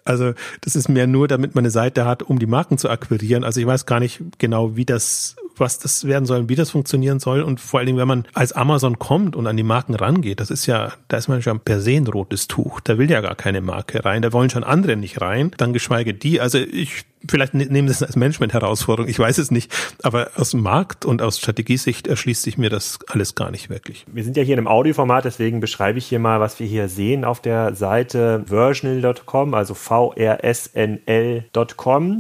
Also das ist mehr nur, damit man eine Seite hat, um die Marken zu akquirieren. Also ich weiß gar nicht genau, wie das was das werden soll, wie das funktionieren soll. Und vor allen Dingen, wenn man als Amazon kommt und an die Marken rangeht, das ist ja, da ist man schon per se ein rotes Tuch. Da will ja gar keine Marke rein. Da wollen schon andere nicht rein. Dann geschweige die. Also ich vielleicht ne-, nehmen das als Management-Herausforderung, ich weiß es nicht, aber aus Markt und aus Strategiesicht erschließt sich mir das alles gar nicht wirklich. Wir sind ja hier in einem Audioformat, deswegen beschreibe ich hier mal, was wir hier sehen auf der Seite versional.com, also vrsnl.com.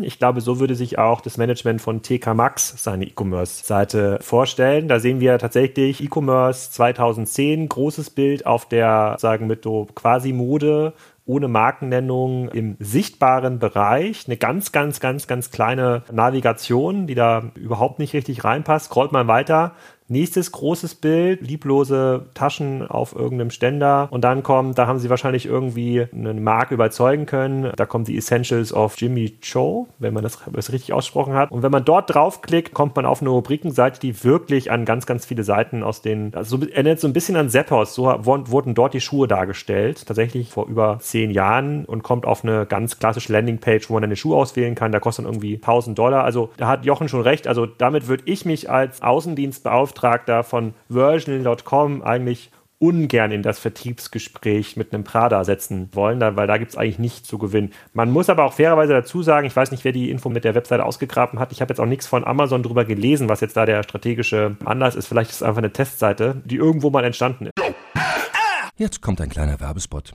Ich glaube, so würde sich auch das Management von TK Max seine E-Commerce-Seite vorstellen. Da sehen wir tatsächlich E-Commerce 2010, großes Bild auf der, sagen mit so quasi Mode ohne Markennennung im sichtbaren Bereich. Eine ganz, ganz, ganz, ganz kleine Navigation, die da überhaupt nicht richtig reinpasst. Scrollt mal weiter, Nächstes großes Bild, lieblose Taschen auf irgendeinem Ständer. Und dann kommt, da haben sie wahrscheinlich irgendwie eine Marke überzeugen können. Da kommt die Essentials of Jimmy Cho, wenn man das, das richtig ausgesprochen hat. Und wenn man dort draufklickt, kommt man auf eine Rubrikenseite, die wirklich an ganz, ganz viele Seiten aus den, also erinnert so ein bisschen an Zappos. So wurden dort die Schuhe dargestellt. Tatsächlich vor über zehn Jahren und kommt auf eine ganz klassische Landingpage, wo man dann eine Schuhe auswählen kann. Da kostet dann irgendwie 1000 Dollar. Also da hat Jochen schon recht. Also damit würde ich mich als Außendienst beauftragen Beauftragter von Versional.com eigentlich ungern in das Vertriebsgespräch mit einem Prada setzen wollen, weil da gibt es eigentlich nichts zu gewinnen. Man muss aber auch fairerweise dazu sagen, ich weiß nicht, wer die Info mit der Webseite ausgegraben hat. Ich habe jetzt auch nichts von Amazon drüber gelesen, was jetzt da der strategische Anlass ist. Vielleicht ist es einfach eine Testseite, die irgendwo mal entstanden ist. Jetzt kommt ein kleiner Werbespot.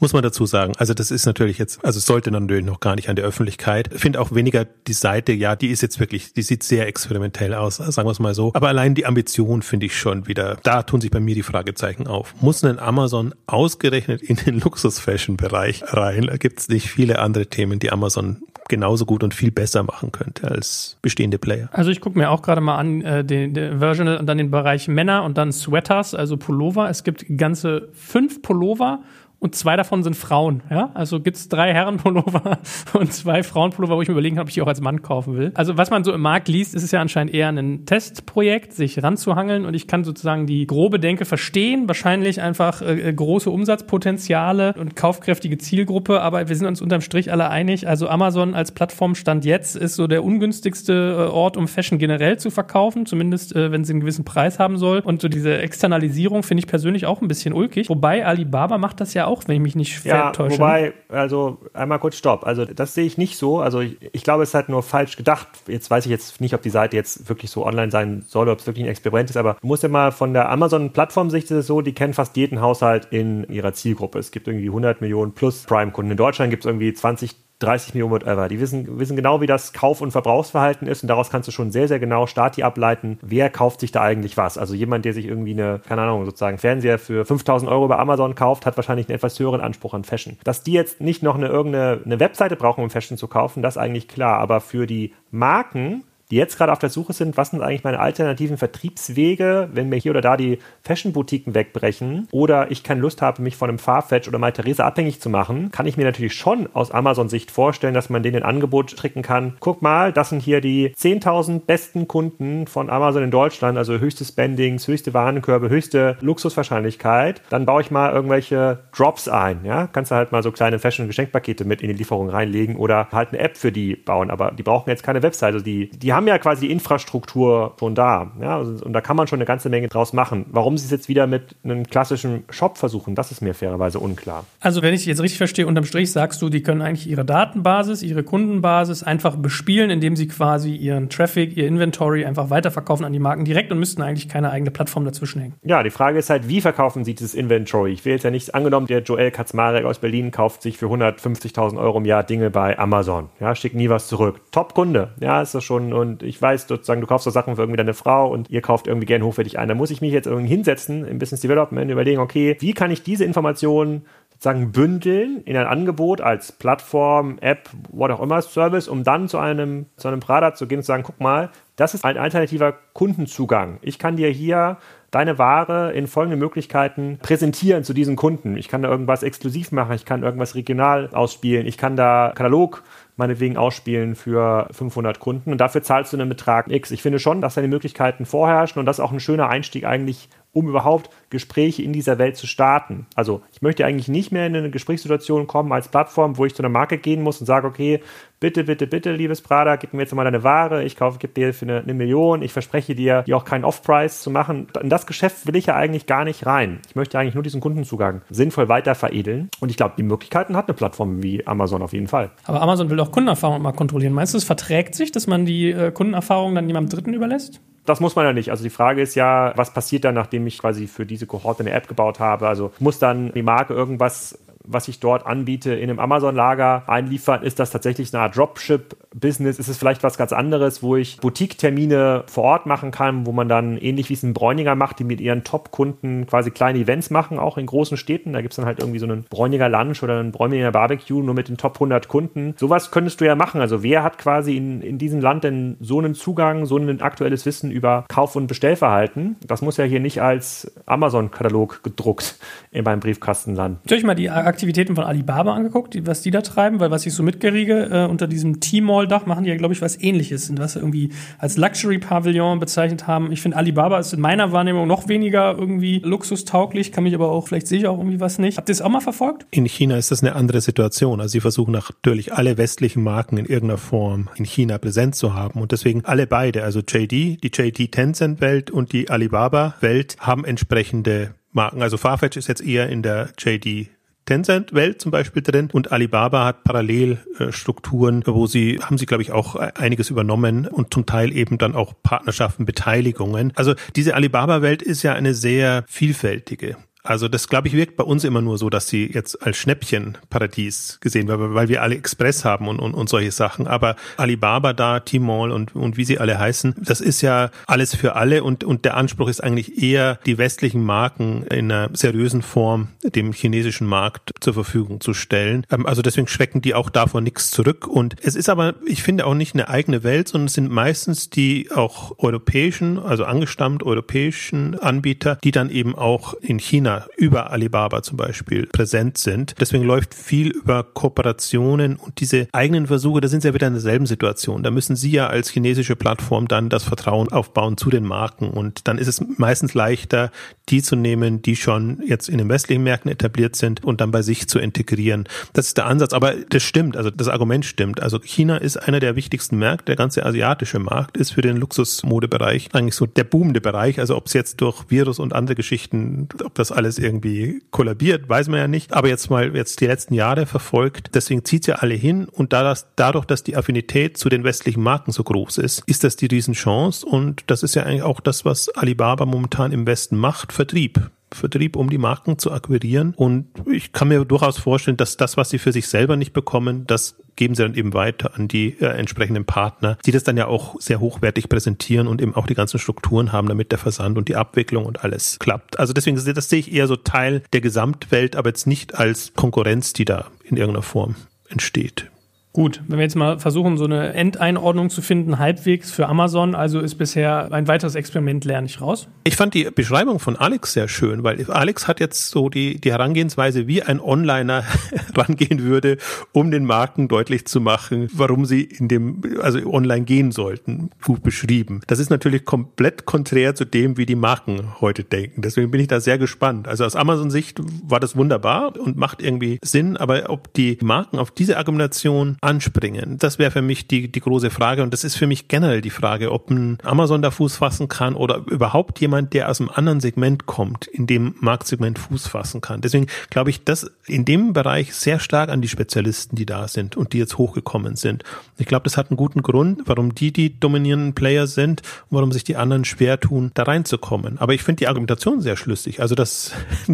Muss man dazu sagen. Also das ist natürlich jetzt, also sollte natürlich noch gar nicht an der Öffentlichkeit. Ich finde auch weniger die Seite, ja, die ist jetzt wirklich, die sieht sehr experimentell aus, sagen wir es mal so. Aber allein die Ambition finde ich schon wieder, da tun sich bei mir die Fragezeichen auf. Muss ein Amazon ausgerechnet in den Luxus-Fashion-Bereich rein? Da gibt es nicht viele andere Themen, die Amazon genauso gut und viel besser machen könnte als bestehende Player. Also ich gucke mir auch gerade mal an äh, den, den Versional und dann den Bereich Männer und dann Sweaters, also Pullover. Es gibt ganze fünf Pullover und zwei davon sind Frauen. Ja? Also gibt's drei Herrenpullover und zwei Frauenpullover, wo ich mir überlegen habe, ob ich die auch als Mann kaufen will. Also was man so im Markt liest, ist es ja anscheinend eher ein Testprojekt, sich ranzuhangeln und ich kann sozusagen die grobe Denke verstehen. Wahrscheinlich einfach äh, große Umsatzpotenziale und kaufkräftige Zielgruppe, aber wir sind uns unterm Strich alle einig. Also Amazon als Plattformstand jetzt ist so der ungünstigste äh, Ort, um Fashion generell zu verkaufen, zumindest äh, wenn sie einen gewissen Preis haben soll. Und so diese Externalisierung finde ich persönlich auch ein bisschen ulkig. Wobei Alibaba macht das ja auch, wenn ich mich nicht Ja, täusche. wobei, also einmal kurz Stopp. Also das sehe ich nicht so. Also ich, ich glaube, es ist halt nur falsch gedacht. Jetzt weiß ich jetzt nicht, ob die Seite jetzt wirklich so online sein soll, ob es wirklich ein Experiment ist, aber du musst ja mal von der Amazon-Plattform-Sicht ist es so, die kennen fast jeden Haushalt in ihrer Zielgruppe. Es gibt irgendwie 100 Millionen plus Prime-Kunden. In Deutschland gibt es irgendwie 20 30 Millionen whatever. Die wissen, wissen genau, wie das Kauf- und Verbrauchsverhalten ist und daraus kannst du schon sehr, sehr genau Stati ableiten, wer kauft sich da eigentlich was. Also jemand, der sich irgendwie eine, keine Ahnung, sozusagen Fernseher für 5000 Euro bei Amazon kauft, hat wahrscheinlich einen etwas höheren Anspruch an Fashion. Dass die jetzt nicht noch eine irgendeine eine Webseite brauchen, um Fashion zu kaufen, das ist eigentlich klar. Aber für die Marken die jetzt gerade auf der Suche sind, was sind eigentlich meine alternativen Vertriebswege, wenn mir hier oder da die Fashion-Boutiquen wegbrechen oder ich keine Lust habe, mich von einem Farfetch oder Theresa abhängig zu machen, kann ich mir natürlich schon aus Amazon-Sicht vorstellen, dass man denen ein Angebot stricken kann. Guck mal, das sind hier die 10.000 besten Kunden von Amazon in Deutschland, also höchste Spendings, höchste Warenkörbe, höchste Luxuswahrscheinlichkeit. Dann baue ich mal irgendwelche Drops ein, ja? Kannst du halt mal so kleine Fashion-Geschenkpakete mit in die Lieferung reinlegen oder halt eine App für die bauen, aber die brauchen jetzt keine Webseite, also die, die haben ja quasi die Infrastruktur schon da. Ja, und da kann man schon eine ganze Menge draus machen. Warum sie es jetzt wieder mit einem klassischen Shop versuchen, das ist mir fairerweise unklar. Also wenn ich jetzt richtig verstehe, unterm Strich sagst du, die können eigentlich ihre Datenbasis, ihre Kundenbasis einfach bespielen, indem sie quasi ihren Traffic, ihr Inventory einfach weiterverkaufen an die Marken direkt und müssten eigentlich keine eigene Plattform dazwischen hängen. Ja, die Frage ist halt, wie verkaufen sie dieses Inventory? Ich will jetzt ja nicht angenommen, der Joel Kaczmarek aus Berlin kauft sich für 150.000 Euro im Jahr Dinge bei Amazon. Ja, schickt nie was zurück. Top-Kunde. Ja, ist das schon. Und ich weiß sozusagen, du kaufst so Sachen für irgendwie deine Frau und ihr kauft irgendwie gern hochwertig ein. Da muss ich mich jetzt irgendwie hinsetzen im Business Development, überlegen, okay, wie kann ich diese Informationen sozusagen bündeln in ein Angebot als Plattform, App, what auch immer, Service, um dann zu einem, zu einem Product zu gehen und zu sagen, guck mal, das ist ein alternativer Kundenzugang. Ich kann dir hier deine Ware in folgenden Möglichkeiten präsentieren zu diesen Kunden. Ich kann da irgendwas exklusiv machen, ich kann irgendwas regional ausspielen, ich kann da Katalog meinetwegen ausspielen für 500 Kunden und dafür zahlst du einen Betrag X. Ich finde schon, dass deine Möglichkeiten vorherrschen und das auch ein schöner Einstieg eigentlich, um überhaupt Gespräche in dieser Welt zu starten. Also ich möchte eigentlich nicht mehr in eine Gesprächssituation kommen als Plattform, wo ich zu einer Marke gehen muss und sage, okay, bitte, bitte, bitte, liebes Prada, gib mir jetzt mal deine Ware, ich kaufe, gib dir für eine, eine Million, ich verspreche dir, dir auch keinen Off-Price zu machen. In das Geschäft will ich ja eigentlich gar nicht rein. Ich möchte eigentlich nur diesen Kundenzugang sinnvoll weiter veredeln und ich glaube, die Möglichkeiten hat eine Plattform wie Amazon auf jeden Fall. Aber Amazon will auch Kundenerfahrung mal kontrollieren. Meinst du, es verträgt sich, dass man die äh, Kundenerfahrung dann jemandem Dritten überlässt? Das muss man ja nicht. Also die Frage ist ja, was passiert dann, nachdem ich quasi für diese Kohorte eine App gebaut habe? Also muss dann die Marke irgendwas was ich dort anbiete, in einem Amazon-Lager einliefern, ist das tatsächlich eine Art Dropship-Business? Ist es vielleicht was ganz anderes, wo ich Boutique-Termine vor Ort machen kann, wo man dann ähnlich wie es ein Bräuniger macht, die mit ihren Top-Kunden quasi kleine Events machen, auch in großen Städten. Da gibt es dann halt irgendwie so einen Bräuniger Lunch oder einen Bräuniger Barbecue nur mit den Top 100 Kunden. Sowas könntest du ja machen. Also wer hat quasi in, in diesem Land denn so einen Zugang, so ein aktuelles Wissen über Kauf- und Bestellverhalten? Das muss ja hier nicht als Amazon-Katalog gedruckt in meinem Briefkasten landen. Natürlich mal die Aktivitäten von Alibaba angeguckt, was die da treiben, weil was ich so mitkriege, äh, unter diesem T-Mall-Dach machen die ja, glaube ich, was ähnliches, was sie irgendwie als Luxury-Pavillon bezeichnet haben. Ich finde, Alibaba ist in meiner Wahrnehmung noch weniger irgendwie luxustauglich, kann mich aber auch, vielleicht sehe ich auch irgendwie was nicht. Habt ihr es auch mal verfolgt? In China ist das eine andere Situation. Also sie versuchen natürlich alle westlichen Marken in irgendeiner Form in China präsent zu haben und deswegen alle beide, also JD, die JD Tencent Welt und die Alibaba Welt haben entsprechende Marken. Also Farfetch ist jetzt eher in der JD Tencent-Welt zum Beispiel drin und Alibaba hat Parallelstrukturen, wo sie, haben sie glaube ich auch einiges übernommen und zum Teil eben dann auch Partnerschaften, Beteiligungen. Also diese Alibaba-Welt ist ja eine sehr vielfältige. Also das, glaube ich, wirkt bei uns immer nur so, dass sie jetzt als Schnäppchenparadies gesehen wird, weil wir alle Express haben und, und, und solche Sachen. Aber Alibaba da, Tmall und, und wie sie alle heißen, das ist ja alles für alle und, und der Anspruch ist eigentlich eher, die westlichen Marken in einer seriösen Form dem chinesischen Markt zur Verfügung zu stellen. Ähm, also deswegen schrecken die auch davor nichts zurück. Und es ist aber, ich finde, auch nicht eine eigene Welt, sondern es sind meistens die auch europäischen, also angestammt europäischen Anbieter, die dann eben auch in China China über Alibaba zum Beispiel präsent sind. Deswegen läuft viel über Kooperationen und diese eigenen Versuche, da sind sie ja wieder in derselben Situation. Da müssen sie ja als chinesische Plattform dann das Vertrauen aufbauen zu den Marken und dann ist es meistens leichter, die zu nehmen, die schon jetzt in den westlichen Märkten etabliert sind und dann bei sich zu integrieren. Das ist der Ansatz, aber das stimmt, also das Argument stimmt. Also China ist einer der wichtigsten Märkte, der ganze asiatische Markt ist für den Luxusmodebereich eigentlich so der boomende Bereich. Also ob es jetzt durch Virus und andere Geschichten, ob das alles irgendwie kollabiert, weiß man ja nicht. Aber jetzt mal jetzt die letzten Jahre verfolgt, deswegen zieht ja alle hin und da das, dadurch, dass die Affinität zu den westlichen Marken so groß ist, ist das die Riesenchance und das ist ja eigentlich auch das, was Alibaba momentan im Westen macht, Vertrieb. Vertrieb, um die Marken zu akquirieren. Und ich kann mir durchaus vorstellen, dass das, was sie für sich selber nicht bekommen, das geben sie dann eben weiter an die äh, entsprechenden Partner, die das dann ja auch sehr hochwertig präsentieren und eben auch die ganzen Strukturen haben, damit der Versand und die Abwicklung und alles klappt. Also deswegen, das sehe ich eher so Teil der Gesamtwelt, aber jetzt nicht als Konkurrenz, die da in irgendeiner Form entsteht. Gut, wenn wir jetzt mal versuchen, so eine Endeinordnung zu finden, halbwegs für Amazon, also ist bisher ein weiteres Experiment, lerne ich raus. Ich fand die Beschreibung von Alex sehr schön, weil Alex hat jetzt so die, die Herangehensweise, wie ein Onliner rangehen würde, um den Marken deutlich zu machen, warum sie in dem, also online gehen sollten, gut beschrieben. Das ist natürlich komplett konträr zu dem, wie die Marken heute denken. Deswegen bin ich da sehr gespannt. Also aus Amazon-Sicht war das wunderbar und macht irgendwie Sinn, aber ob die Marken auf diese Argumentation anspringen? Das wäre für mich die, die große Frage und das ist für mich generell die Frage, ob ein Amazon da Fuß fassen kann oder überhaupt jemand, der aus einem anderen Segment kommt, in dem Marktsegment Fuß fassen kann. Deswegen glaube ich, dass in dem Bereich sehr stark an die Spezialisten, die da sind und die jetzt hochgekommen sind. Ich glaube, das hat einen guten Grund, warum die die dominierenden Player sind und warum sich die anderen schwer tun, da reinzukommen. Aber ich finde die Argumentation sehr schlüssig. Also das,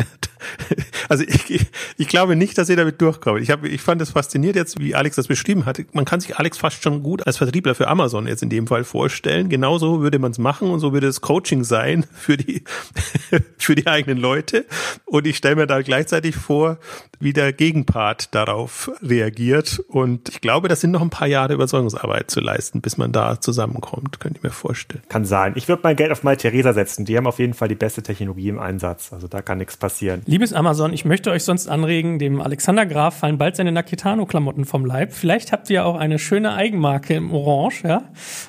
also ich, ich glaube nicht, dass ihr damit durchkommt. Ich, habe, ich fand es fasziniert jetzt, wie Alex das beschrieben hat. Man kann sich Alex fast schon gut als Vertriebler für Amazon jetzt in dem Fall vorstellen. Genauso würde man es machen und so würde es Coaching sein für die, für die eigenen Leute. Und ich stelle mir da gleichzeitig vor, wie der Gegenpart darauf reagiert. Und ich glaube, das sind noch ein paar Jahre Überzeugungsarbeit zu leisten, bis man da zusammenkommt, könnte ich mir vorstellen. Kann sein. Ich würde mein Geld auf meine Theresa setzen. Die haben auf jeden Fall die beste Technologie im Einsatz. Also da kann nichts passieren. Liebes Amazon, ich möchte euch sonst anregen, dem Alexander Graf fallen bald seine Nakitano-Klamotten vom Leib. Vielleicht habt ihr auch eine schöne Eigenmarke im Orange, ja,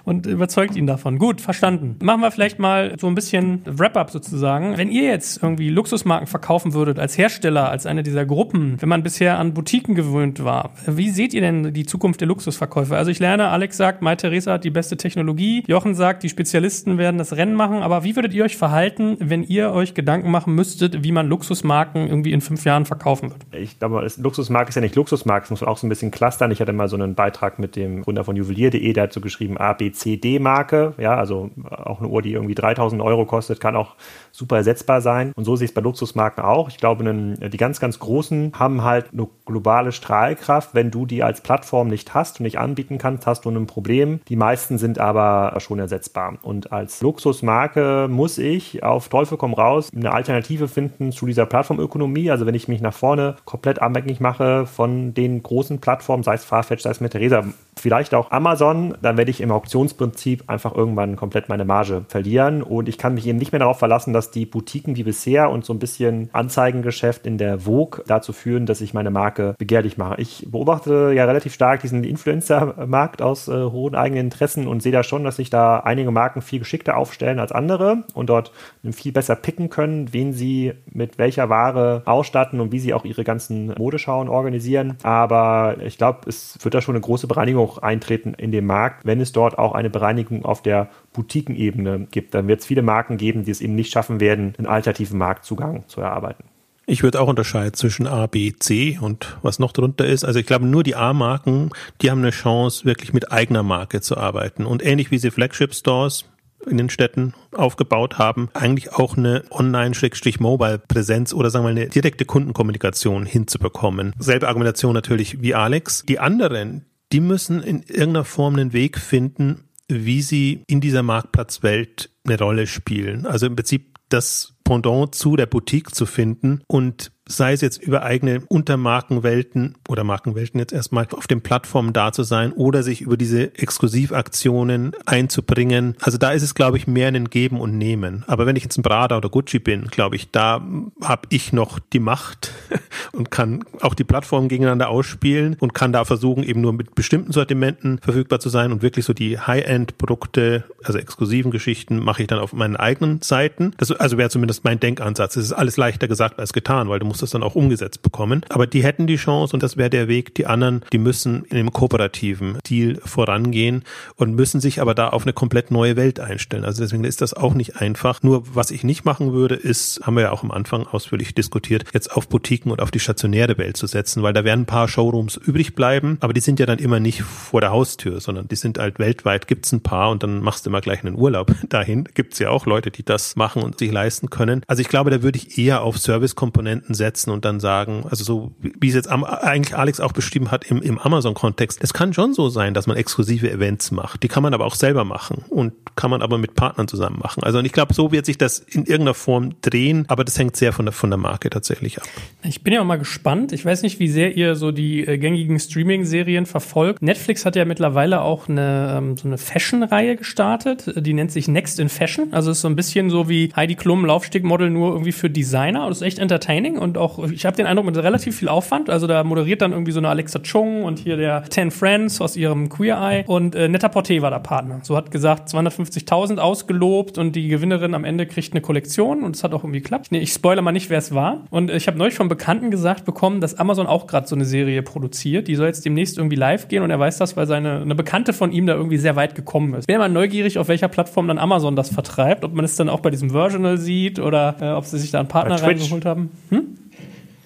und überzeugt ihn davon. Gut, verstanden. Machen wir vielleicht mal so ein bisschen Wrap-up sozusagen. Wenn ihr jetzt irgendwie Luxusmarken verkaufen würdet als Hersteller, als eine dieser Gruppen, wenn man bisher an Boutiquen gewöhnt war, wie seht ihr denn die Zukunft der Luxusverkäufe? Also ich lerne, Alex sagt, Mai Theresa hat die beste Technologie. Jochen sagt, die Spezialisten werden das Rennen machen. Aber wie würdet ihr euch verhalten, wenn ihr euch Gedanken machen müsstet, wie man Luxusmarken irgendwie in fünf Jahren verkaufen wird? Ich glaube, Luxusmarke ist ja nicht Luxusmarke, es muss auch so ein bisschen clustern. Ich hatte mal so einen Beitrag mit dem Gründer von Juwelier.de, der hat so geschrieben A, B, C, D Marke. Ja, also auch eine Uhr, die irgendwie 3000 Euro kostet, kann auch super ersetzbar sein. Und so sehe ich es bei Luxusmarken auch. Ich glaube, die ganz, ganz großen haben halt eine globale Strahlkraft. Wenn du die als Plattform nicht hast und nicht anbieten kannst, hast du ein Problem. Die meisten sind aber schon ersetzbar. Und als Luxusmarke muss ich auf Teufel komm raus eine Alternative finden zu dieser Plattformökonomie. Also wenn ich mich nach vorne komplett abhängig mache von den großen Plattformen, sei es Farfetch, sei es mit Theresa, vielleicht auch Amazon, dann werde ich im Auktionsprinzip einfach irgendwann komplett meine Marge verlieren. Und ich kann mich eben nicht mehr darauf verlassen, dass die Boutiquen wie bisher und so ein bisschen Anzeigengeschäft in der Vogue dazu führen, dass ich meine Marke begehrlich mache. Ich beobachte ja relativ stark diesen Influencer-Markt aus äh, hohen eigenen Interessen und sehe da schon, dass sich da einige Marken viel geschickter aufstellen als andere und dort viel besser picken können, wen sie mit welcher Ware ausstatten und wie sie auch ihre ganzen Modeschauen organisieren. Aber ich glaube, es wird da schon eine große Bereinigung eintreten in dem Markt, wenn es dort auch eine Bereinigung auf der Boutiquenebene gibt. Dann wird es viele Marken geben, die es eben nicht schaffen werden, einen alternativen Marktzugang zu erarbeiten. Ich würde auch unterscheiden zwischen A, B, C und was noch drunter ist. Also ich glaube, nur die A-Marken, die haben eine Chance, wirklich mit eigener Marke zu arbeiten. Und ähnlich wie sie Flagship-Stores in den Städten aufgebaut haben, eigentlich auch eine Online-Mobile-Präsenz oder sagen wir mal eine direkte Kundenkommunikation hinzubekommen. Selbe Argumentation natürlich wie Alex. Die anderen, die müssen in irgendeiner Form einen Weg finden, wie sie in dieser Marktplatzwelt eine Rolle spielen. Also im Prinzip das Pendant zu der Boutique zu finden und sei es jetzt über eigene Untermarkenwelten oder Markenwelten jetzt erstmal auf den Plattformen da zu sein oder sich über diese Exklusivaktionen einzubringen. Also da ist es, glaube ich, mehr ein Geben und Nehmen. Aber wenn ich jetzt ein Prada oder Gucci bin, glaube ich, da habe ich noch die Macht und kann auch die Plattformen gegeneinander ausspielen und kann da versuchen, eben nur mit bestimmten Sortimenten verfügbar zu sein und wirklich so die High-End-Produkte, also exklusiven Geschichten, mache ich dann auf meinen eigenen Seiten. Das also wäre zumindest mein Denkansatz. Es ist alles leichter gesagt als getan, weil du musst das dann auch umgesetzt bekommen. Aber die hätten die Chance und das wäre der Weg. Die anderen, die müssen in einem kooperativen Deal vorangehen und müssen sich aber da auf eine komplett neue Welt einstellen. Also deswegen ist das auch nicht einfach. Nur was ich nicht machen würde, ist, haben wir ja auch am Anfang ausführlich diskutiert, jetzt auf Boutiquen und auf die stationäre Welt zu setzen, weil da werden ein paar Showrooms übrig bleiben, aber die sind ja dann immer nicht vor der Haustür, sondern die sind halt weltweit, gibt's ein paar und dann machst du immer gleich einen Urlaub dahin. Gibt's ja auch Leute, die das machen und sich leisten können. Also ich glaube, da würde ich eher auf Servicekomponenten setzen und dann sagen, also so wie es jetzt eigentlich Alex auch beschrieben hat im, im Amazon-Kontext, es kann schon so sein, dass man exklusive Events macht. Die kann man aber auch selber machen und kann man aber mit Partnern zusammen machen. Also und ich glaube, so wird sich das in irgendeiner Form drehen, aber das hängt sehr von der, von der Marke tatsächlich ab. Ich bin ja auch mal gespannt. Ich weiß nicht, wie sehr ihr so die äh, gängigen Streaming-Serien verfolgt. Netflix hat ja mittlerweile auch eine, ähm, so eine Fashion-Reihe gestartet. Die nennt sich Next in Fashion. Also ist so ein bisschen so wie Heidi Klum Laufstegmodel nur irgendwie für Designer. Und ist echt entertaining und auch, ich habe den Eindruck, mit relativ viel Aufwand. Also da moderiert dann irgendwie so eine Alexa Chung und hier der Ten Friends aus ihrem Queer Eye und äh, Netta Porté war der Partner. So hat gesagt, 250.000 ausgelobt und die Gewinnerin am Ende kriegt eine Kollektion und es hat auch irgendwie geklappt. Nee, ich spoilere mal nicht, wer es war. Und äh, ich habe neulich von Bekannten gesagt bekommen, dass Amazon auch gerade so eine Serie produziert. Die soll jetzt demnächst irgendwie live gehen und er weiß das, weil seine eine Bekannte von ihm da irgendwie sehr weit gekommen ist. Bin mal neugierig, auf welcher Plattform dann Amazon das vertreibt, ob man es dann auch bei diesem Virginal sieht oder äh, ob sie sich da einen Partner reingeholt haben. Hm?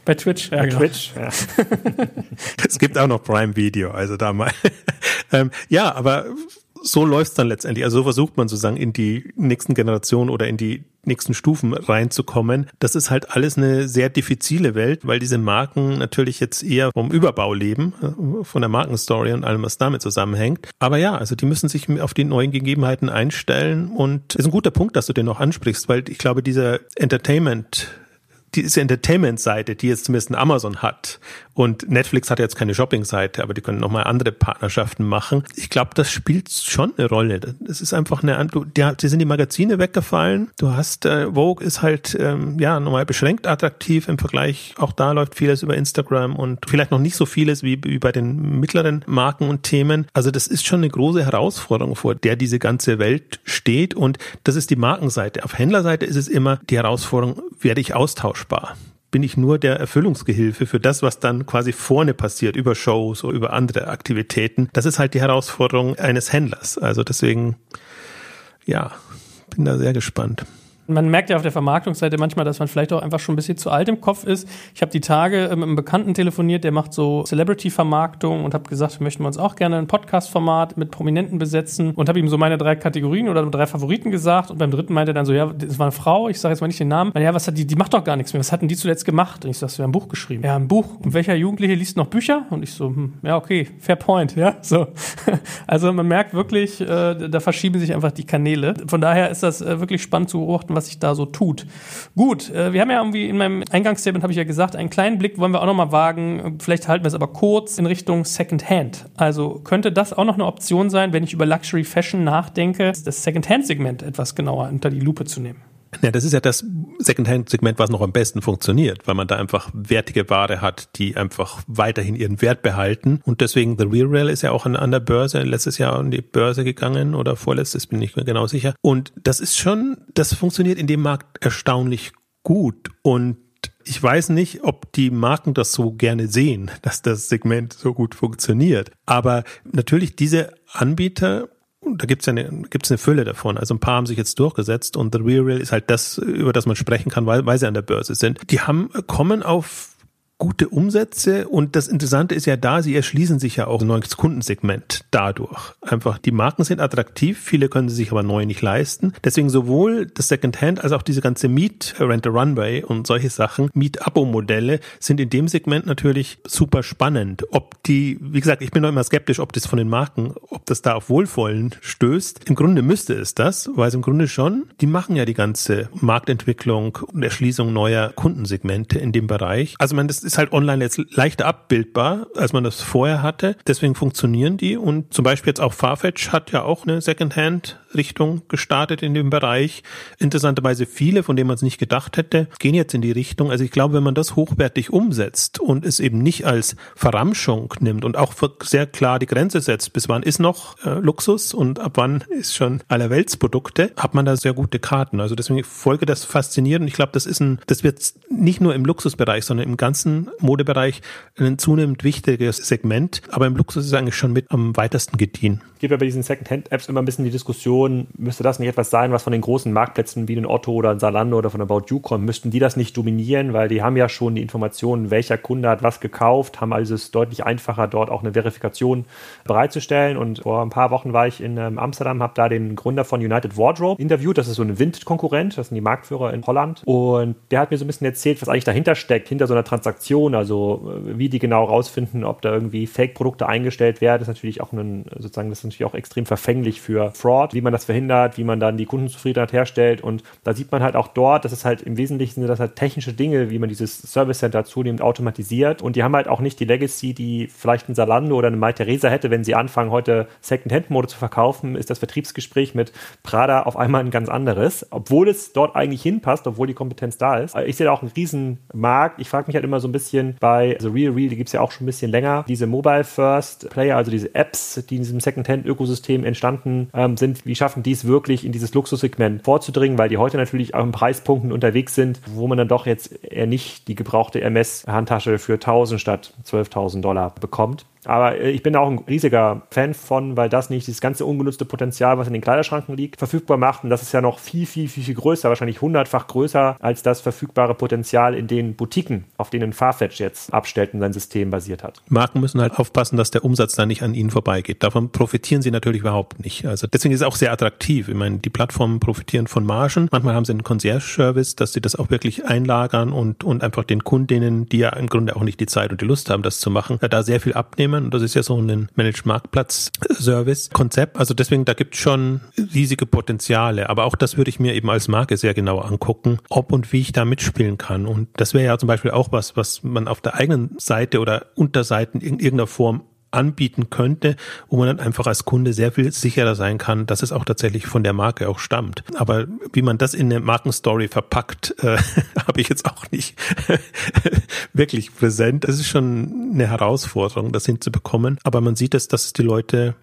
Bei Twitch, ja. Bei genau. Twitch, ja. es gibt auch noch Prime Video, also da mal. ähm, ja, aber so läuft's dann letztendlich. Also so versucht man sozusagen in die nächsten Generationen oder in die nächsten Stufen reinzukommen. Das ist halt alles eine sehr diffizile Welt, weil diese Marken natürlich jetzt eher vom Überbau leben, äh, von der Markenstory und allem, was damit zusammenhängt. Aber ja, also die müssen sich auf die neuen Gegebenheiten einstellen und ist ein guter Punkt, dass du den noch ansprichst, weil ich glaube, dieser Entertainment diese Entertainment-Seite, die jetzt zumindest Amazon hat, und Netflix hat jetzt keine Shopping-Seite, aber die können nochmal andere Partnerschaften machen. Ich glaube, das spielt schon eine Rolle. Das ist einfach eine, du, die, sind die Magazine weggefallen. Du hast, äh, Vogue ist halt, ähm, ja, nochmal beschränkt attraktiv im Vergleich. Auch da läuft vieles über Instagram und vielleicht noch nicht so vieles wie, wie bei den mittleren Marken und Themen. Also das ist schon eine große Herausforderung, vor der diese ganze Welt steht. Und das ist die Markenseite. Auf Händlerseite ist es immer die Herausforderung, werde ich austauschbar? Bin ich nur der Erfüllungsgehilfe für das, was dann quasi vorne passiert, über Shows oder über andere Aktivitäten. Das ist halt die Herausforderung eines Händlers. Also deswegen, ja, bin da sehr gespannt. Man merkt ja auf der Vermarktungsseite manchmal, dass man vielleicht auch einfach schon ein bisschen zu alt im Kopf ist. Ich habe die Tage mit einem Bekannten telefoniert, der macht so Celebrity-Vermarktung und habe gesagt, wir möchten uns auch gerne ein Podcast-Format mit Prominenten besetzen und habe ihm so meine drei Kategorien oder drei Favoriten gesagt und beim dritten meinte er dann so, ja, das war eine Frau, ich sage jetzt mal nicht den Namen, ja, was hat die, die macht doch gar nichts mehr, was hatten die zuletzt gemacht? Und ich sage, wir haben ein Buch geschrieben. Ja, ein Buch. Und welcher Jugendliche liest noch Bücher? Und ich so, hm, ja, okay, fair point, ja, so. Also man merkt wirklich, äh, da verschieben sich einfach die Kanäle. Von daher ist das äh, wirklich spannend zu beobachten, was sich da so tut. Gut, äh, wir haben ja irgendwie in meinem Eingangsstatement habe ich ja gesagt, einen kleinen Blick wollen wir auch noch mal wagen. Vielleicht halten wir es aber kurz in Richtung Secondhand. Also könnte das auch noch eine Option sein, wenn ich über Luxury Fashion nachdenke, das Secondhand-Segment etwas genauer unter die Lupe zu nehmen? Ja, das ist ja das Secondhand-Segment, was noch am besten funktioniert, weil man da einfach wertige Ware hat, die einfach weiterhin ihren Wert behalten. Und deswegen The Real Rail ist ja auch an, an der Börse, letztes Jahr an die Börse gegangen oder vorletztes, bin ich mir genau sicher. Und das ist schon, das funktioniert in dem Markt erstaunlich gut. Und ich weiß nicht, ob die Marken das so gerne sehen, dass das Segment so gut funktioniert. Aber natürlich diese Anbieter da gibt's ja eine, gibt's eine Fülle davon. Also ein paar haben sich jetzt durchgesetzt und The Real Real ist halt das, über das man sprechen kann, weil, weil sie an der Börse sind. Die haben, kommen auf gute Umsätze und das Interessante ist ja da, sie erschließen sich ja auch ein neues Kundensegment dadurch. Einfach die Marken sind attraktiv, viele können sie sich aber neu nicht leisten. Deswegen sowohl das Secondhand als auch diese ganze Meet Rent a Runway und solche Sachen, Meet Abo Modelle sind in dem Segment natürlich super spannend. Ob die, wie gesagt, ich bin noch immer skeptisch, ob das von den Marken, ob das da auf Wohlwollen stößt. Im Grunde müsste es das, weil es im Grunde schon, die machen ja die ganze Marktentwicklung und Erschließung neuer Kundensegmente in dem Bereich. Also man, das ist halt online jetzt leichter abbildbar, als man das vorher hatte. Deswegen funktionieren die und zum Beispiel jetzt auch Farfetch hat ja auch eine Secondhand-Richtung gestartet in dem Bereich. Interessanterweise viele, von denen man es nicht gedacht hätte, gehen jetzt in die Richtung. Also ich glaube, wenn man das hochwertig umsetzt und es eben nicht als Verramschung nimmt und auch sehr klar die Grenze setzt, bis wann ist noch äh, Luxus und ab wann ist schon allerweltsprodukte, hat man da sehr gute Karten. Also deswegen folge das faszinierend. Ich glaube, das ist ein, das wird nicht nur im Luxusbereich, sondern im ganzen Modebereich ein zunehmend wichtiges Segment, aber im Luxus ist es eigentlich schon mit am weitesten gediehen. Es gibt ja bei diesen Second-Hand-Apps immer ein bisschen die Diskussion, müsste das nicht etwas sein, was von den großen Marktplätzen wie den Otto oder ein Zalando oder von About You kommt, müssten die das nicht dominieren, weil die haben ja schon die Informationen, welcher Kunde hat was gekauft, haben also es deutlich einfacher, dort auch eine Verifikation bereitzustellen. Und vor ein paar Wochen war ich in ähm, Amsterdam, habe da den Gründer von United Wardrobe interviewt, das ist so ein Wind-Konkurrent, das sind die Marktführer in Holland. Und der hat mir so ein bisschen erzählt, was eigentlich dahinter steckt, hinter so einer Transaktion, also äh, wie die genau rausfinden, ob da irgendwie Fake-Produkte eingestellt werden, ist natürlich auch ein, sozusagen, das ist natürlich auch extrem verfänglich für Fraud, wie man das verhindert, wie man dann die Kundenzufriedenheit herstellt. Und da sieht man halt auch dort, dass es halt im Wesentlichen sind das halt technische Dinge, wie man dieses Service Center zunehmend automatisiert. Und die haben halt auch nicht die Legacy, die vielleicht ein Salando oder eine Mai Theresa hätte, wenn sie anfangen, heute Second-Hand-Mode zu verkaufen, ist das Vertriebsgespräch mit Prada auf einmal ein ganz anderes, obwohl es dort eigentlich hinpasst, obwohl die Kompetenz da ist. Ich sehe da auch einen riesen Markt. Ich frage mich halt immer so ein bisschen bei The Real Real, die gibt es ja auch schon ein bisschen länger, diese Mobile First Player, also diese Apps, die in diesem Second-Hand-Ökosystem entstanden ähm, sind, wie schaffen die es wirklich in dieses Luxussegment vorzudringen, weil die heute natürlich auch in Preispunkten unterwegs sind, wo man dann doch jetzt eher nicht die gebrauchte MS-Handtasche für 1000 statt 12.000 Dollar bekommt. Aber äh, ich bin auch ein riesiger Fan von, weil das nicht dieses ganze ungenutzte Potenzial, was in den Kleiderschranken liegt, verfügbar macht. Und das ist ja noch viel, viel, viel, viel größer, wahrscheinlich hundertfach größer als das verfügbare Potenzial in den Butiken, auf denen Farfetch jetzt abstellt und sein System basiert hat. Marken müssen halt aufpassen, dass der Umsatz da nicht an ihnen vorbeigeht. Davon profitieren sie natürlich überhaupt nicht. Also deswegen ist es auch sehr attraktiv. Ich meine, die Plattformen profitieren von Margen. Manchmal haben sie einen Concierge-Service, dass sie das auch wirklich einlagern und, und einfach den Kundinnen, die ja im Grunde auch nicht die Zeit und die Lust haben, das zu machen, da sehr viel abnehmen Unternehmen. Das ist ja so ein Managed Marktplatz Service Konzept. Also deswegen, da gibt es schon riesige Potenziale. Aber auch das würde ich mir eben als Marke sehr genau angucken, ob und wie ich da mitspielen kann. Und das wäre ja zum Beispiel auch was, was man auf der eigenen Seite oder Unterseiten in irgendeiner Form anbieten könnte, wo man dann einfach als Kunde sehr viel sicherer sein kann, dass es auch tatsächlich von der Marke auch stammt. Aber wie man das in eine Markenstory verpackt, äh, habe ich jetzt auch nicht wirklich präsent. Es ist schon eine Herausforderung, das hinzubekommen. Aber man sieht es, dass die Leute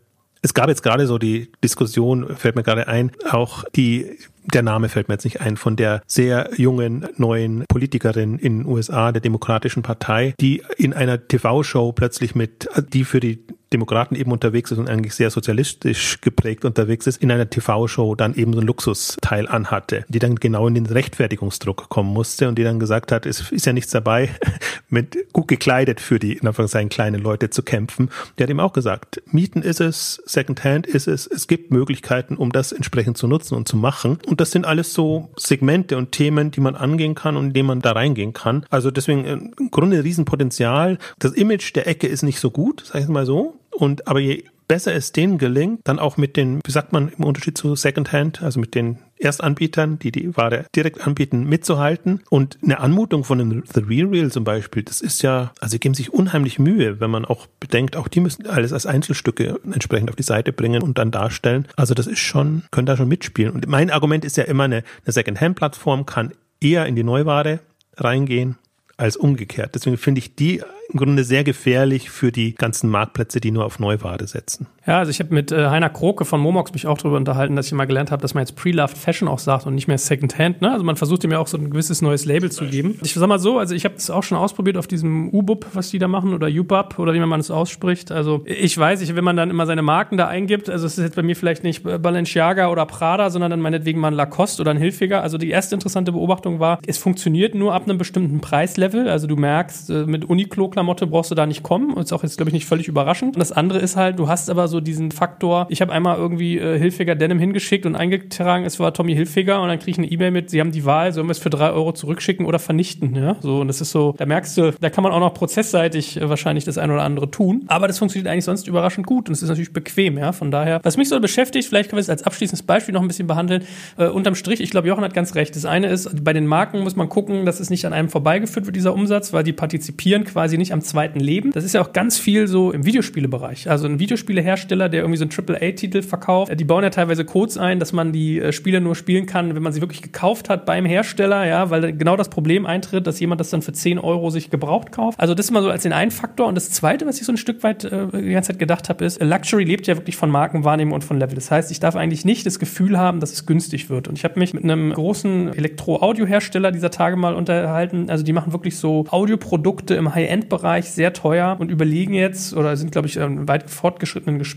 es gab jetzt gerade so die Diskussion, fällt mir gerade ein, auch die der Name fällt mir jetzt nicht ein, von der sehr jungen neuen Politikerin in den USA, der Demokratischen Partei, die in einer TV-Show plötzlich mit, die für die Demokraten eben unterwegs ist und eigentlich sehr sozialistisch geprägt unterwegs ist, in einer TV-Show dann eben so ein Luxusteil anhatte, die dann genau in den Rechtfertigungsdruck kommen musste und die dann gesagt hat, es ist ja nichts dabei, mit gut gekleidet für die, in Anführungszeichen, kleinen Leute zu kämpfen. Der hat ihm auch gesagt, Mieten ist es, Secondhand ist es, es gibt Möglichkeiten, um das entsprechend zu nutzen und zu machen. Und das sind alles so Segmente und Themen, die man angehen kann und in denen man da reingehen kann. Also deswegen äh, im Grunde ein Riesenpotenzial. Das Image der Ecke ist nicht so gut, sag ich mal so. Und aber je besser es denen gelingt, dann auch mit den, wie sagt man im Unterschied zu Secondhand, also mit den Erstanbietern, die die Ware direkt anbieten, mitzuhalten. Und eine Anmutung von einem The Real Real zum Beispiel, das ist ja, also sie geben sich unheimlich Mühe, wenn man auch bedenkt, auch die müssen alles als Einzelstücke entsprechend auf die Seite bringen und dann darstellen. Also das ist schon, können da schon mitspielen. Und mein Argument ist ja immer, eine, eine Secondhand-Plattform kann eher in die Neuware reingehen als umgekehrt. Deswegen finde ich die im Grunde sehr gefährlich für die ganzen Marktplätze, die nur auf Neuware setzen. Ja, also ich habe mit äh, Heiner Kroke von Momox mich auch darüber unterhalten, dass ich mal gelernt habe, dass man jetzt Pre-Loved Fashion auch sagt und nicht mehr Secondhand. Ne? Also man versucht ihm ja auch so ein gewisses neues Label zu geben. Ich sag mal so, also ich habe das auch schon ausprobiert auf diesem UBUB, was die da machen, oder UBUB oder wie man es ausspricht. Also ich weiß, ich, wenn man dann immer seine Marken da eingibt, also es ist jetzt bei mir vielleicht nicht Balenciaga oder Prada, sondern dann meinetwegen mal ein Lacoste oder ein Hilfiger. Also die erste interessante Beobachtung war, es funktioniert nur ab einem bestimmten Preislevel. Also du merkst, äh, mit Uniqlo-Klamotte brauchst du da nicht kommen. Ist auch jetzt, glaube ich, nicht völlig überraschend. Und das andere ist halt, du hast aber so diesen Faktor, ich habe einmal irgendwie äh, Hilfiger Denim hingeschickt und eingetragen, es war Tommy Hilfiger und dann kriege ich eine E-Mail mit, sie haben die Wahl, sollen wir es für drei Euro zurückschicken oder vernichten. Ja? So, und das ist so, da merkst du, da kann man auch noch prozessseitig äh, wahrscheinlich das eine oder andere tun. Aber das funktioniert eigentlich sonst überraschend gut und es ist natürlich bequem, ja. Von daher, was mich so beschäftigt, vielleicht können wir es als abschließendes Beispiel noch ein bisschen behandeln. Äh, unterm Strich, ich glaube, Jochen hat ganz recht. Das eine ist, bei den Marken muss man gucken, dass es nicht an einem vorbeigeführt wird, dieser Umsatz, weil die partizipieren quasi nicht am zweiten Leben. Das ist ja auch ganz viel so im Videospielebereich. Also ein Videospielehersteller, der irgendwie so einen AAA-Titel verkauft, äh, die bauen ja teilweise Codes ein, dass man die äh, Spiele nur spielen kann, wenn man sie wirklich gekauft hat beim Hersteller, ja, weil genau das Problem eintritt, dass jemand das dann für 10 Euro sich gebraucht kauft. Also das mal so als den einen Faktor. Und das zweite, was ich so ein Stück weit äh, die ganze Zeit gedacht habe, ist, Luxury lebt ja wirklich von Markenwahrnehmung und von Level. Das heißt, ich darf eigentlich nicht das Gefühl haben, dass es günstig wird. Und ich habe mich mit einem großen Elektro-Audio-Hersteller dieser Tage mal unterhalten. Also die machen wirklich so Audioprodukte im High-End-Bereich sehr teuer und überlegen jetzt oder sind, glaube ich, in weit fortgeschrittenen Gesprächen,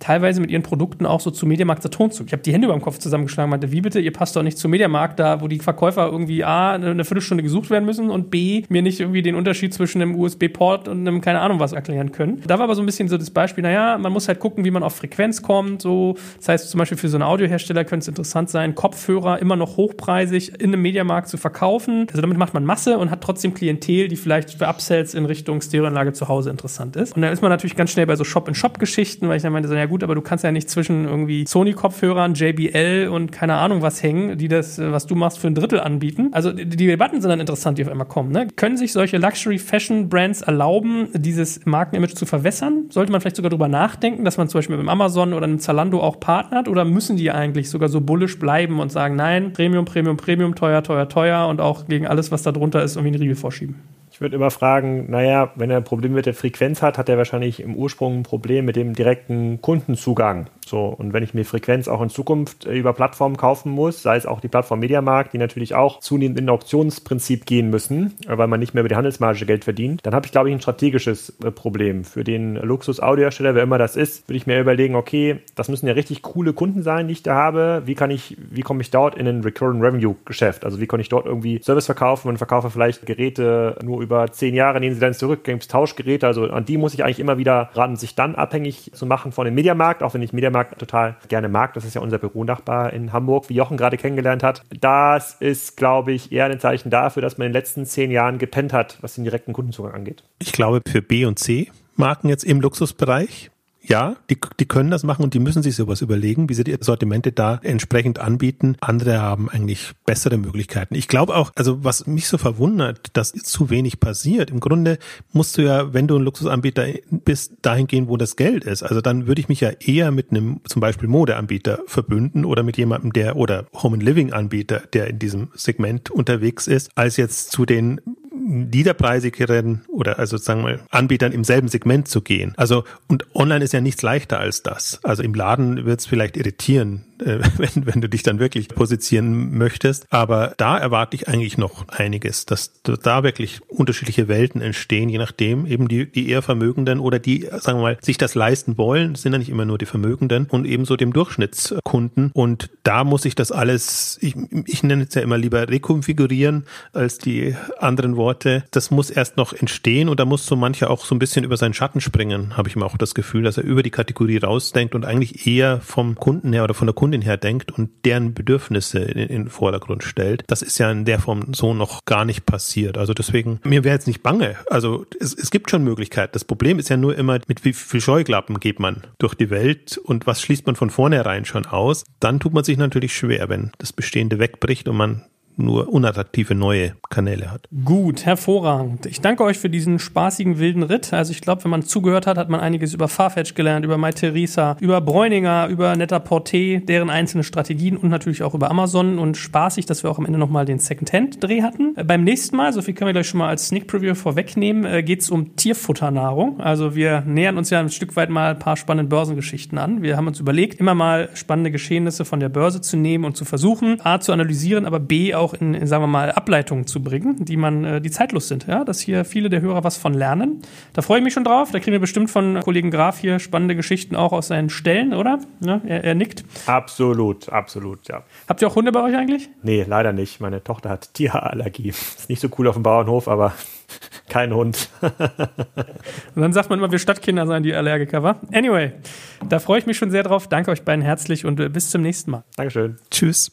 teilweise mit ihren Produkten auch so zu Mediamarkt Saturn zu. Ich habe die Hände über dem Kopf zusammengeschlagen und meinte, wie bitte, ihr passt doch nicht zu Mediamarkt da, wo die Verkäufer irgendwie A, eine Viertelstunde gesucht werden müssen und B, mir nicht irgendwie den Unterschied zwischen einem USB-Port und einem keine Ahnung was erklären können. Da war aber so ein bisschen so das Beispiel, naja, man muss halt gucken, wie man auf Frequenz kommt. So, das heißt zum Beispiel für so einen Audiohersteller könnte es interessant sein, Kopfhörer immer noch hochpreisig in einem Mediamarkt zu verkaufen. Also damit macht man Masse und hat trotzdem Klientel, die vielleicht für Upsells in Richtung Stereoanlage zu Hause interessant ist. Und dann ist man natürlich ganz schnell bei so Shop-in-Shop-Geschichten, weil ich dann meinte, so, ja gut, aber du kannst ja nicht zwischen irgendwie Sony-Kopfhörern, JBL und keine Ahnung was hängen, die das, was du machst, für ein Drittel anbieten. Also die, die Debatten sind dann interessant, die auf einmal kommen. Ne? Können sich solche Luxury-Fashion-Brands erlauben, dieses Markenimage zu verwässern? Sollte man vielleicht sogar darüber nachdenken, dass man zum Beispiel mit dem Amazon oder einem Zalando auch partnert? Oder müssen die eigentlich sogar so bullisch bleiben und sagen, nein, Premium, Premium, Premium, teuer, teuer, teuer und auch gegen alles, was da drunter ist, irgendwie einen Riegel vorschieben? Ich würde immer fragen, naja, wenn er ein Problem mit der Frequenz hat, hat er wahrscheinlich im Ursprung ein Problem mit dem direkten Kundenzugang. So, und wenn ich mir Frequenz auch in Zukunft äh, über Plattformen kaufen muss, sei es auch die Plattform Mediamarkt, die natürlich auch zunehmend in Auktionsprinzip gehen müssen, äh, weil man nicht mehr über die Handelsmarge Geld verdient, dann habe ich, glaube ich, ein strategisches äh, Problem. Für den Luxus-Audiohersteller, wer immer das ist, würde ich mir überlegen, okay, das müssen ja richtig coole Kunden sein, die ich da habe. Wie kann ich, wie komme ich dort in ein Recurrent Revenue Geschäft? Also wie kann ich dort irgendwie Service verkaufen und verkaufe vielleicht Geräte nur über zehn Jahre, nehmen sie dann zurück, gibt es Tauschgeräte. Also an die muss ich eigentlich immer wieder ran, sich dann abhängig zu machen von dem Mediamarkt, auch wenn ich Mediamarkt total gerne mag. Das ist ja unser Büronachbar in Hamburg, wie Jochen gerade kennengelernt hat. Das ist, glaube ich, eher ein Zeichen dafür, dass man in den letzten zehn Jahren gepennt hat, was den direkten Kundenzugang angeht. Ich glaube, für B und C Marken jetzt im Luxusbereich ja, die, die können das machen und die müssen sich sowas überlegen, wie sie die Sortimente da entsprechend anbieten. Andere haben eigentlich bessere Möglichkeiten. Ich glaube auch, also was mich so verwundert, dass zu wenig passiert. Im Grunde musst du ja, wenn du ein Luxusanbieter bist, dahin gehen, wo das Geld ist. Also dann würde ich mich ja eher mit einem zum Beispiel Modeanbieter verbünden oder mit jemandem, der oder Home and Living Anbieter, der in diesem Segment unterwegs ist, als jetzt zu den niederpreisigeren oder also sagen wir Anbietern im selben Segment zu gehen. Also und online ist ja nichts leichter als das. Also im Laden wird es vielleicht irritieren, äh, wenn, wenn du dich dann wirklich positionieren möchtest. Aber da erwarte ich eigentlich noch einiges, dass da wirklich unterschiedliche Welten entstehen, je nachdem eben die, die eher Vermögenden oder die, sagen wir mal, sich das leisten wollen, sind ja nicht immer nur die Vermögenden und ebenso dem Durchschnittskunden. Und da muss ich das alles, ich, ich nenne es ja immer lieber rekonfigurieren als die anderen Worte. Das muss erst noch entstehen und da muss so mancher auch so ein bisschen über seinen Schatten springen, habe ich immer auch das Gefühl, dass er über die Kategorie rausdenkt und eigentlich eher vom Kunden her oder von der Kundin her denkt und deren Bedürfnisse in, in den Vordergrund stellt. Das ist ja in der Form so noch gar nicht passiert. Also deswegen, mir wäre jetzt nicht bange. Also es, es gibt schon Möglichkeiten. Das Problem ist ja nur immer, mit wie viel Scheuklappen geht man durch die Welt und was schließt man von vornherein schon aus. Dann tut man sich natürlich schwer, wenn das Bestehende wegbricht und man nur unattraktive neue Kanäle hat. Gut, hervorragend. Ich danke euch für diesen spaßigen wilden Ritt. Also ich glaube, wenn man zugehört hat, hat man einiges über Farfetch gelernt, über MyTheresa, über Bräuninger, über Netter-Porté, deren einzelne Strategien und natürlich auch über Amazon und spaßig, dass wir auch am Ende nochmal den Second-Hand-Dreh hatten. Beim nächsten Mal, so viel können wir gleich schon mal als Sneak-Preview vorwegnehmen, äh, geht es um Tierfutternahrung. Also wir nähern uns ja ein Stück weit mal ein paar spannende Börsengeschichten an. Wir haben uns überlegt, immer mal spannende Geschehnisse von der Börse zu nehmen und zu versuchen, A zu analysieren, aber B auch in, in sagen wir mal, Ableitungen zu bringen, die man, äh, die zeitlos sind. Ja, dass hier viele der Hörer was von lernen. Da freue ich mich schon drauf. Da kriegen wir bestimmt von Kollegen Graf hier spannende Geschichten auch aus seinen Stellen, oder? Ja, er, er nickt. Absolut, absolut, ja. Habt ihr auch Hunde bei euch eigentlich? Nee, leider nicht. Meine Tochter hat Tierallergie. Ist nicht so cool auf dem Bauernhof, aber kein Hund. Und dann sagt man immer, wir Stadtkinder seien die Allergiker, wa? Anyway, da freue ich mich schon sehr drauf. Danke euch beiden herzlich und äh, bis zum nächsten Mal. Dankeschön. Tschüss.